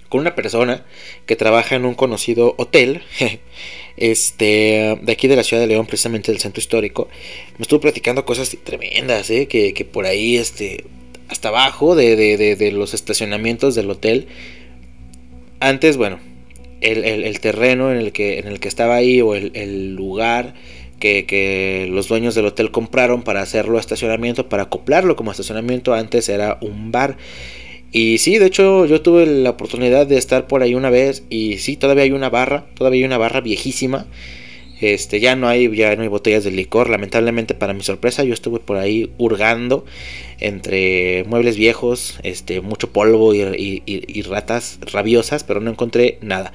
con una persona que trabaja en un conocido hotel este de aquí de la ciudad de León precisamente del centro histórico me estuvo platicando cosas tremendas ¿eh? que, que, por ahí este hasta abajo de, de, de, los estacionamientos del hotel antes bueno el, el, el, terreno en el que en el que estaba ahí o el, el lugar que, que, los dueños del hotel compraron para hacerlo estacionamiento, para acoplarlo como estacionamiento. Antes era un bar. Y sí, de hecho yo tuve la oportunidad de estar por ahí una vez y sí, todavía hay una barra, todavía hay una barra viejísima. Este, ya no hay ya no hay botellas de licor, lamentablemente para mi sorpresa yo estuve por ahí hurgando entre muebles viejos, este, mucho polvo y, y, y ratas rabiosas, pero no encontré nada.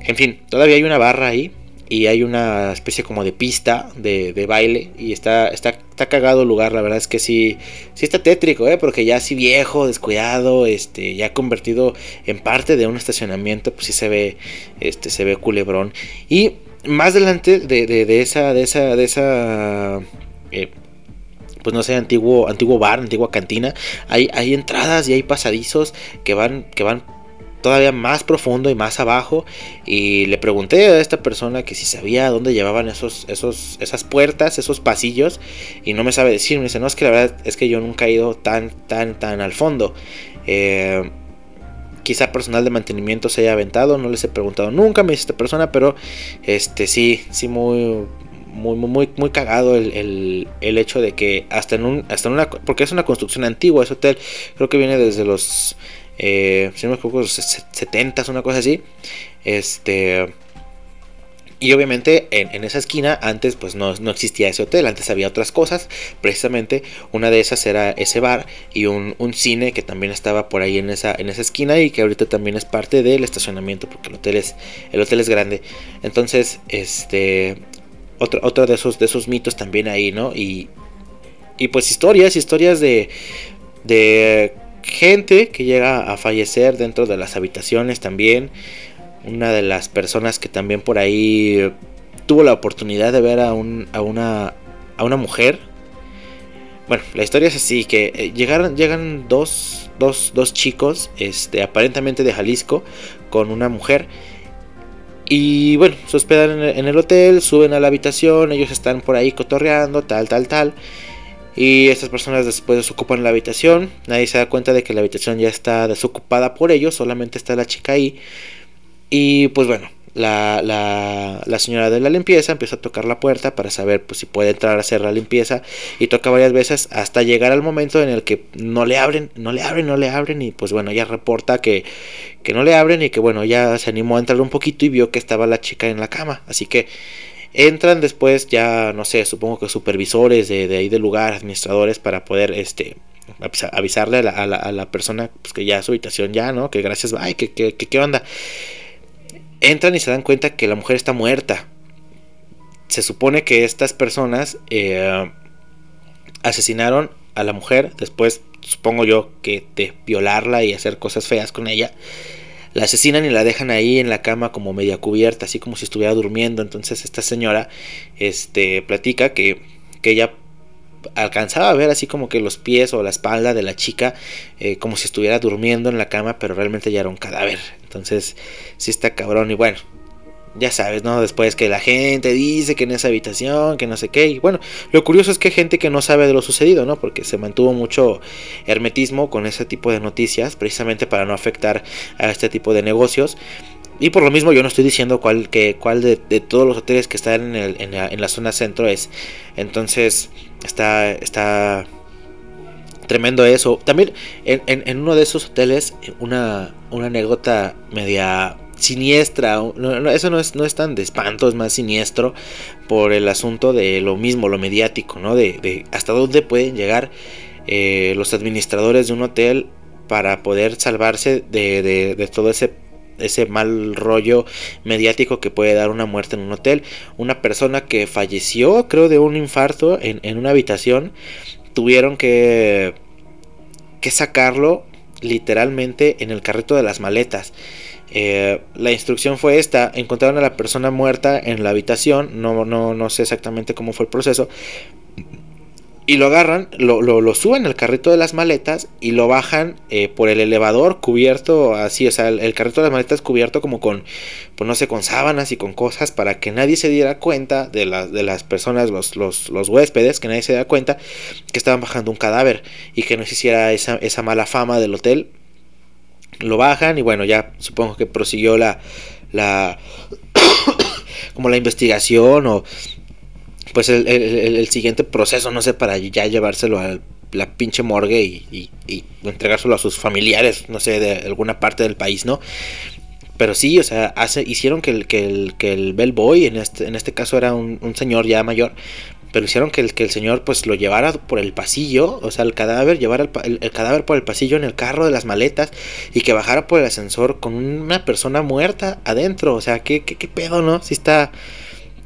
En fin, todavía hay una barra ahí, y hay una especie como de pista de, de, baile y está, está, está cagado el lugar, la verdad es que sí, sí está tétrico, ¿eh? porque ya así viejo, descuidado, este, ya convertido en parte de un estacionamiento, pues sí se ve, este, se ve culebrón. Y más adelante de, de, de esa, de esa, de esa, eh, pues no sé, antiguo, antiguo bar, antigua cantina, hay, hay entradas y hay pasadizos que van, que van todavía más profundo y más abajo y le pregunté a esta persona que si sabía dónde llevaban esos, esos, esas puertas, esos pasillos y no me sabe decir, me dice, no, es que la verdad es que yo nunca he ido tan, tan, tan al fondo. Eh, quizá personal de mantenimiento se haya aventado, no les he preguntado nunca, me dice esta persona, pero este sí, sí muy... Muy, muy, muy cagado el, el, el hecho de que hasta en un hasta en una porque es una construcción antigua ese hotel creo que viene desde los eh, si no me equivoco, 70 una cosa así. Este. Y obviamente en, esa esquina antes pues no, no, existía ese hotel, antes había otras cosas, precisamente una de esas era ese bar y un, un, cine que también estaba por ahí en esa, en esa esquina y que ahorita también es parte del estacionamiento porque el hotel es, el hotel es grande. Entonces, este, otro, otro de, esos, de esos mitos también ahí, ¿no? Y, y pues historias, historias de, de gente que llega a fallecer dentro de las habitaciones también. Una de las personas que también por ahí tuvo la oportunidad de ver a, un, a, una, a una mujer. Bueno, la historia es así, que eh, llegaron, llegan dos, dos, dos chicos, este, aparentemente de Jalisco, con una mujer. Y bueno, se hospedan en el, en el hotel, suben a la habitación, ellos están por ahí cotorreando, tal, tal, tal. Y estas personas después desocupan la habitación. Nadie se da cuenta de que la habitación ya está desocupada por ellos. Solamente está la chica ahí. Y pues bueno, la, la, la, señora de la limpieza empieza a tocar la puerta para saber pues, si puede entrar a hacer la limpieza. Y toca varias veces hasta llegar al momento en el que no le abren, no le abren, no le abren. Y pues bueno, ella reporta que, que no le abren y que bueno, ya se animó a entrar un poquito y vio que estaba la chica en la cama. Así que Entran después ya, no sé, supongo que supervisores de, de ahí del lugar, administradores, para poder este avisarle a la, a la, persona pues, que ya su habitación ya, ¿no? Que gracias, ay, que, que, que, qué onda. Entran y se dan cuenta que la mujer está muerta. Se supone que estas personas eh, asesinaron a la mujer después, supongo yo, que de violarla y hacer cosas feas con ella la asesinan y la dejan ahí en la cama como media cubierta, así como si estuviera durmiendo. Entonces esta señora este, platica que, que ella alcanzaba a ver así como que los pies o la espalda de la chica eh, como si estuviera durmiendo en la cama, pero realmente ya era un cadáver. Entonces sí está cabrón y bueno. Ya sabes, ¿no? Después que la gente dice que en esa habitación, que no sé qué. Y bueno, lo curioso es que hay gente que no sabe de lo sucedido, ¿no? Porque se mantuvo mucho hermetismo con ese tipo de noticias, precisamente para no afectar a este tipo de negocios. Y por lo mismo yo no estoy diciendo cuál, que, cuál de, todos los hoteles que están en, el- en la, en la zona centro es. Entonces está, está tremendo eso. También en, en- en uno de esos hoteles, una, una anécdota media siniestra. no, eso no es, no es tan de espanto, es más siniestro por el asunto de lo mismo, lo mediático, ¿no? De, de hasta dónde pueden llegar eh, los administradores de un hotel para poder salvarse de, de- de todo ese ese mal rollo mediático que puede dar una muerte en un hotel. Una persona que falleció, creo, de un infarto en, en una habitación, tuvieron que, que sacarlo literalmente en el carrito de las maletas. Eh, la instrucción fue esta, encontraron a la persona muerta en la habitación, no, no, no sé exactamente cómo fue el proceso, y lo agarran, lo, lo, lo suben al carrito de las maletas y lo bajan eh, por el elevador cubierto así, o sea, el, carrito de las maletas cubierto como con, pues no sé, con sábanas y con cosas para que nadie se diera cuenta de, las de las personas, los, los, los huéspedes, que nadie se diera cuenta que estaban bajando un cadáver y que no se hiciera esa, esa mala fama del hotel. Lo bajan y bueno, ya supongo que prosiguió la, la, como la investigación o pues el, el- el- siguiente proceso, no sé, para ya llevárselo a la pinche morgue y, y- y entregárselo a sus familiares, no sé, de alguna parte del país, ¿no? Pero sí, o sea, hace, hicieron que el, que el, que el bellboy, en este, en este caso era un, un señor ya mayor, pero hicieron que el, que el señor pues lo llevara por el pasillo, o sea, el cadáver, llevara el, el- cadáver por el pasillo en el carro de las maletas y que bajara por el ascensor con una persona muerta adentro, o sea, ¿qué, qué, pedo, no? Sí está,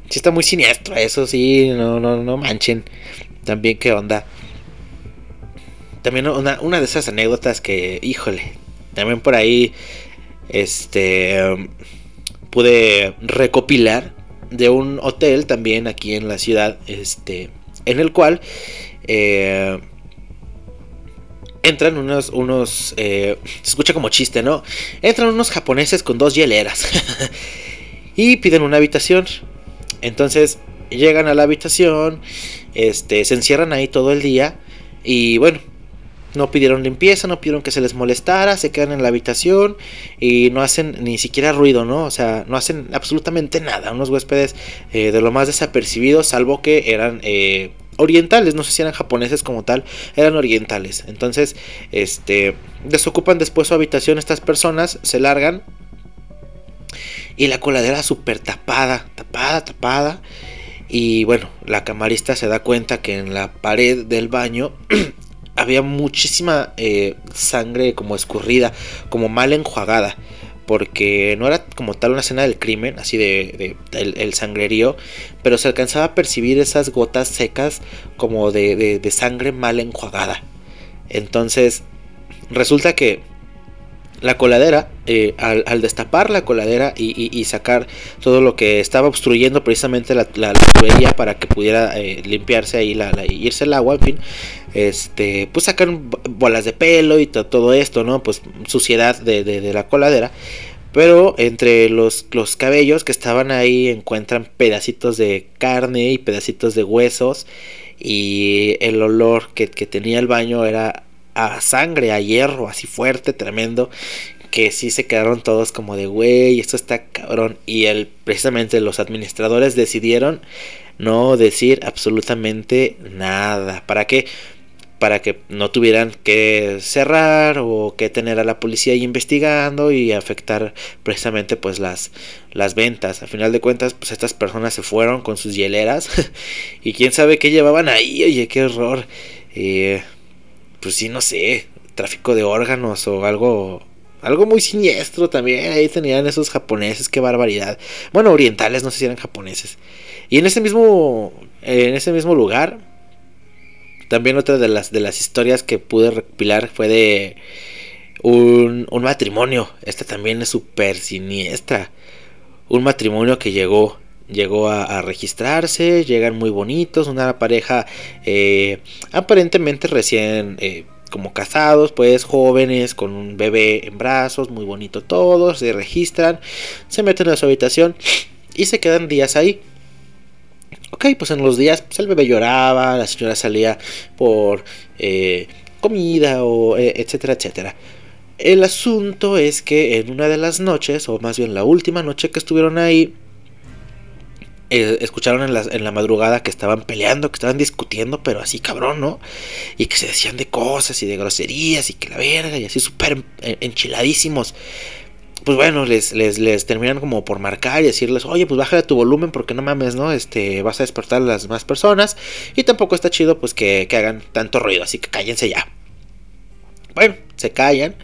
sí está muy siniestro eso, sí, no, no, no manchen. También, ¿qué onda? También una, una de esas anécdotas que, híjole, también por ahí, este, pude recopilar de un hotel también aquí en la ciudad, este, en el cual eh, entran unos, unos, eh, se escucha como chiste, ¿no? Entran unos japoneses con dos hieleras y piden una habitación. Entonces llegan a la habitación, este, se encierran ahí todo el día y bueno, no pidieron limpieza, no pidieron que se les molestara, se quedan en la habitación y no hacen ni siquiera ruido, ¿no? O sea, no hacen absolutamente nada. Unos huéspedes eh, de lo más desapercibidos, salvo que eran eh, orientales, no sé si eran japoneses como tal, eran orientales. Entonces, este, desocupan después su habitación estas personas, se largan y la coladera súper tapada, tapada, tapada. Y bueno, la camarista se da cuenta que en la pared del baño había muchísima eh, sangre como escurrida, como mal enjuagada. Porque no era como tal una escena del crimen, así de, el, sangrerío, pero se alcanzaba a percibir esas gotas secas como de, de- sangre mal enjuagada. Entonces, resulta que la coladera, eh, al, destapar la coladera y, y- sacar todo lo que estaba obstruyendo precisamente la tubería para que pudiera eh, limpiarse ahí, la, la- irse el agua, en fin, este, pues sacan bo- bolas de pelo y to- todo esto, ¿no? Pues suciedad de, de- de la coladera. Pero entre los, los cabellos que estaban ahí encuentran pedacitos de carne y pedacitos de huesos. Y el olor que, que tenía el baño era a sangre, a hierro, así fuerte, tremendo. Que sí se quedaron todos como de, güey, esto está cabrón. Y el, precisamente los administradores decidieron no decir absolutamente nada. ¿Para qué? Para que no tuvieran que cerrar o que tener a la policía ahí investigando y afectar precisamente pues las, las ventas. A final de cuentas, pues estas personas se fueron con sus hieleras y quién sabe qué llevaban ahí. Oye, qué horror. Eh, pues sí, no sé, tráfico de órganos o algo algo muy siniestro también. Ahí tenían esos japoneses, qué barbaridad. Bueno, orientales, no sé si eran japoneses. Y en ese mismo en ese mismo lugar también otra de las de las historias que pude recopilar fue de un, un matrimonio. Esta también es súper siniestra. Un matrimonio que llegó llegó a, registrarse, llegan muy bonitos, una pareja eh, aparentemente recién eh, como casados, pues jóvenes, con un bebé en brazos, muy bonito todos, se registran, se meten a su habitación y se quedan días ahí. Ok, pues en los días pues el bebé lloraba, la señora salía por eh, comida o eh, etcétera, etcétera. El asunto es que en una de las noches, o más bien la última noche que estuvieron ahí, eh, escucharon en la, madrugada que estaban peleando, que estaban discutiendo, pero así cabrón, ¿no? Y que se decían de cosas y de groserías y que la verga y así súper en- enchiladísimos. Pues bueno, les, les, les terminan como por marcar y decirles, oye, pues bájale tu volumen porque no mames, ¿no? Este, vas a despertar a las demás personas. Y tampoco está chido pues que, que hagan tanto ruido, así que cállense ya. Bueno, se callan.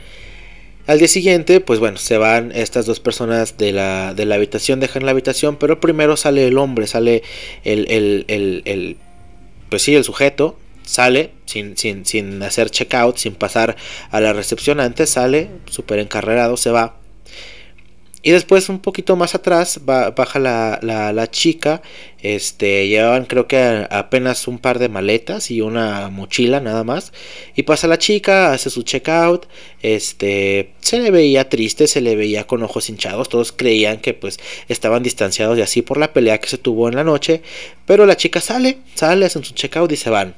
Al día siguiente, pues bueno, se van estas dos personas de la, de la habitación, dejan la habitación, pero primero sale el hombre, sale el, el, el, el- pues sí, el sujeto, sale sin, sin, sin hacer checkout, sin pasar a la recepción antes, sale súper encarrerado, se va. Y después un poquito más atrás baja la, la, chica. Este, llevaban creo que apenas un par de maletas y una mochila nada más. Y pasa la chica, hace su checkout. Este, se le veía triste, se le veía con ojos hinchados. Todos creían que pues estaban distanciados y así por la pelea que se tuvo en la noche. Pero la chica sale, sale, hacen su checkout y se van.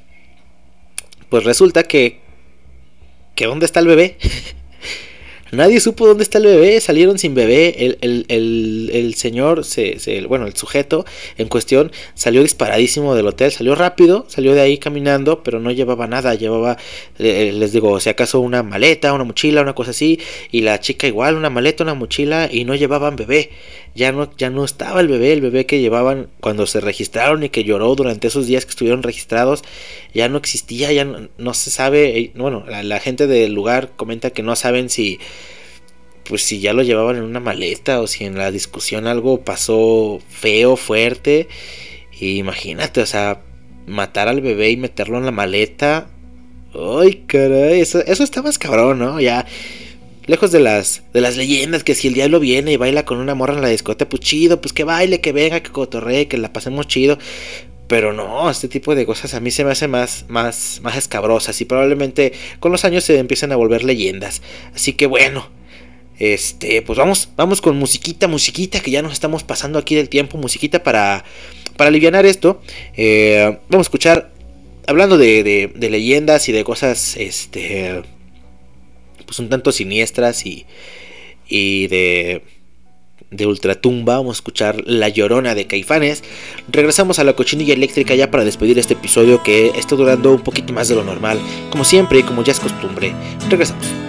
Pues resulta que... que ¿Dónde está el bebé? Nadie supo dónde está el bebé, salieron sin bebé. El, el- el- el señor, se, se- bueno, el sujeto en cuestión salió disparadísimo del hotel, salió rápido, salió de ahí caminando, pero no llevaba nada, llevaba, eh, les digo, si acaso una maleta, una mochila, una cosa así, y la chica igual, una maleta, una mochila, y no llevaban bebé. Ya no, ya no estaba el bebé, el bebé que llevaban cuando se registraron y que lloró durante esos días que estuvieron registrados, ya no existía, ya no, no se sabe, eh, bueno, la, la gente del lugar comenta que no saben si pues si ya lo llevaban en una maleta o si en la discusión algo pasó feo, fuerte. Y imagínate, o sea, matar al bebé y meterlo en la maleta. Ay, caray, eso, eso está más cabrón, ¿no? Ya, lejos de las, de las leyendas, que si el diablo viene y baila con una morra en la discoteca, pues chido, pues que baile, que venga, que cotorree, que la pasemos chido. Pero no, este tipo de cosas a mí se me hace más, más, más escabrosas y probablemente con los años se empiezan a volver leyendas. Así que bueno, este, pues vamos, vamos con musiquita, musiquita, que ya nos estamos pasando aquí del tiempo, musiquita para, para aliviar esto. Eh, vamos a escuchar, hablando de, de- de leyendas y de cosas, este, pues un tanto siniestras y, y de, de ultratumba, vamos a escuchar La Llorona de Caifanes. Regresamos a la cochinilla eléctrica ya para despedir este episodio que está durando un poquito más de lo normal, como siempre y como ya es costumbre. Regresamos.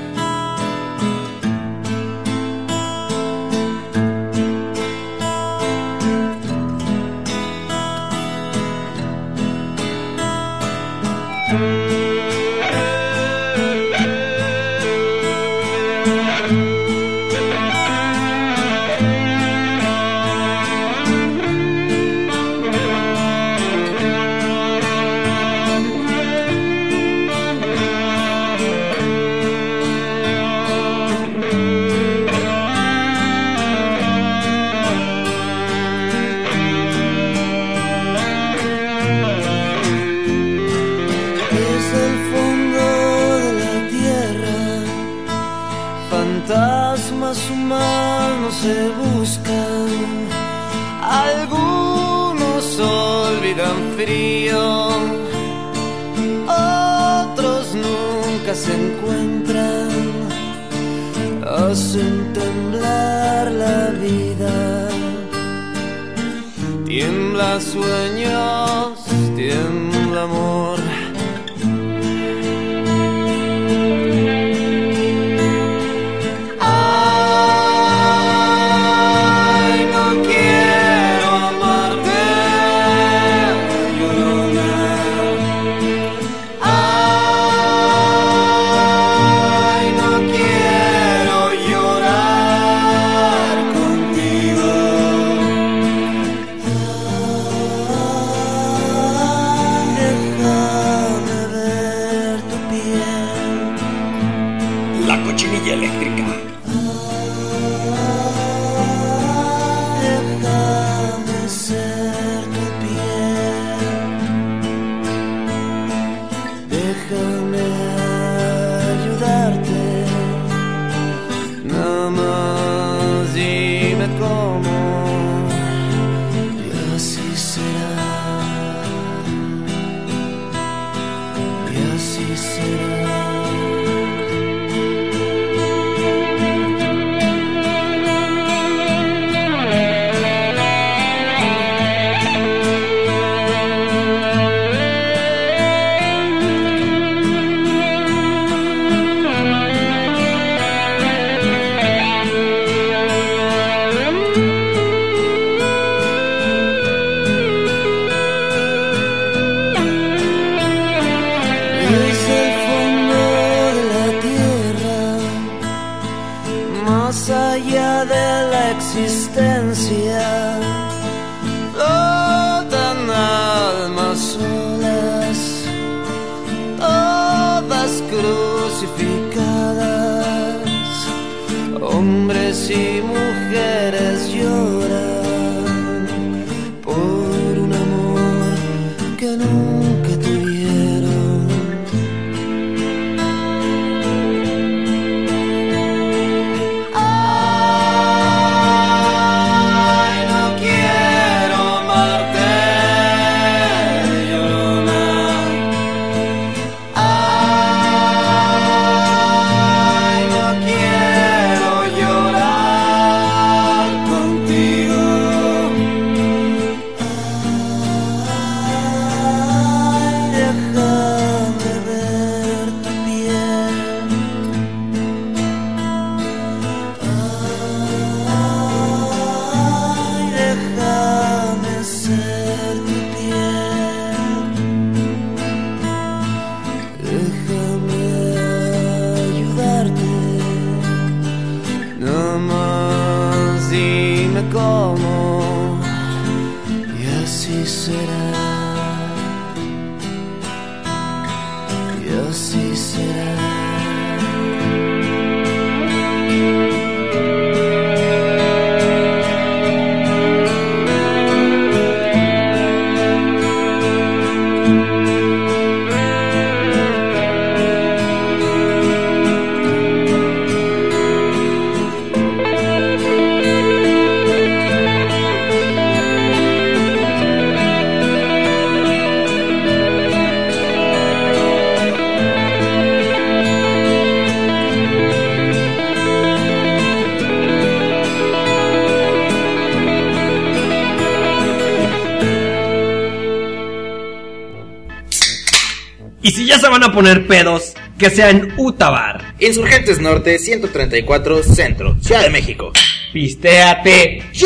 Van a poner pedos, que sea en Utabar. Insurgentes Norte 134 Centro, Ciudad de México. Pistéate. I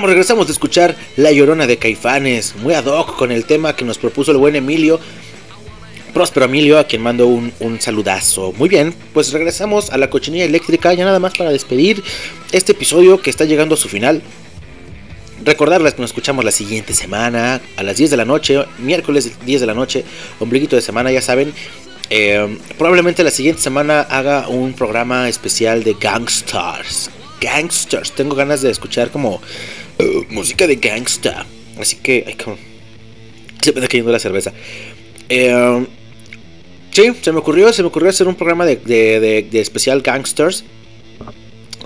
Regresamos, de escuchar La Llorona de Caifanes, muy ad hoc con el tema que nos propuso el buen Emilio. Próspero Emilio, a quien mando un, un saludazo. Muy bien, pues regresamos a la cochinilla eléctrica, ya nada más para despedir este episodio que está llegando a su final. Recordarles que nos escuchamos la siguiente semana a las 10 de la noche, miércoles 10 de la noche, ombliguito de semana, ya saben. Eh, probablemente la siguiente semana haga un programa especial de Gangsters. Gangsters, tengo ganas de escuchar como eh, música de gangsta. Así que, ay, como, se me está cayendo la cerveza. Eh, sí, se me ocurrió, se me ocurrió hacer un programa de- de- de especial Gangsters.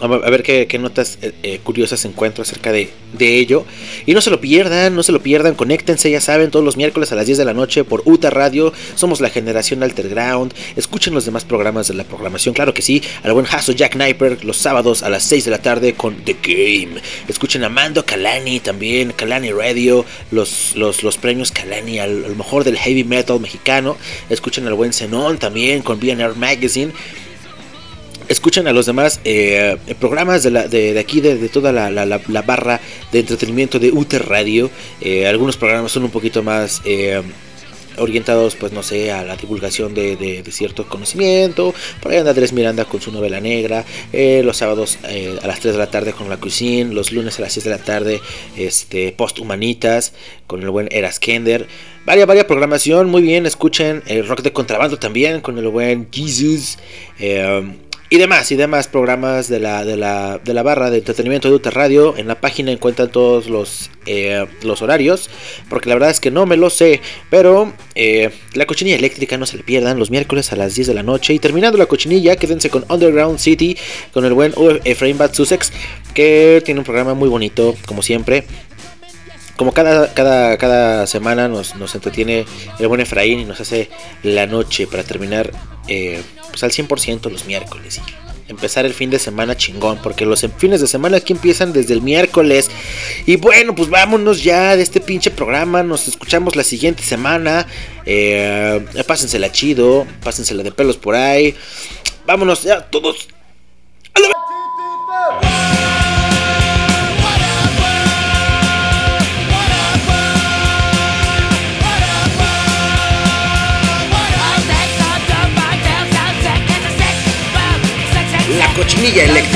A ver, a qué, qué notas eh, eh, curiosas encuentro acerca de, de ello. Y no se lo pierdan, no se lo pierdan, conéctense, ya saben, todos los miércoles a las 10 de la noche por UTA Radio. Somos la generación Alterground. Escuchen los demás programas de la programación, claro que sí. Al buen Hasso Jack Kniper los sábados a las 6 de la tarde con The Game. Escuchen a Mando Kalani también, Kalani Radio, los, los, los premios Kalani al, al mejor del heavy metal mexicano. Escuchen al buen Zenon también con BNR Magazine escuchen a los demás eh, programas de, la, de, aquí, de, toda la, la- la- barra de entretenimiento de UTER Radio. Eh, algunos programas son un poquito más eh, orientados, pues no sé, a la divulgación de, de- de cierto conocimiento. Por ahí anda Andrés Miranda con su novela negra. eh, los sábados eh, a las 3 de la tarde con la cuisine. Los lunes a las 6 de la tarde, este, post humanitas con el buen Eras Kender. Varia, varia programación, muy bien. Escuchen el rock de contrabando también con el buen Jesus. eh, y demás, y demás programas de la, de la, de la barra de entretenimiento de UTE Radio. En la página encuentran todos los, eh, los horarios. Porque la verdad es que no me lo sé. Pero eh, la cochinilla eléctrica no se le pierdan los miércoles a las 10 de la noche. Y terminando la cochinilla, quédense con Underground City. Con el buen Efraín Bad Sussex. Que tiene un programa muy bonito, como siempre. Como cada, cada, cada semana nos, nos entretiene el buen Efraín y nos hace la noche para terminar eh, pues al 100% los miércoles y empezar el fin de semana chingón, porque los fines de semana aquí empiezan desde el miércoles. Y bueno, pues vámonos ya de este pinche programa, nos escuchamos la siguiente semana. Eh, pásensela chido, pásensela de pelos por ahí. Vámonos ya todos. ¡A la eléctrica.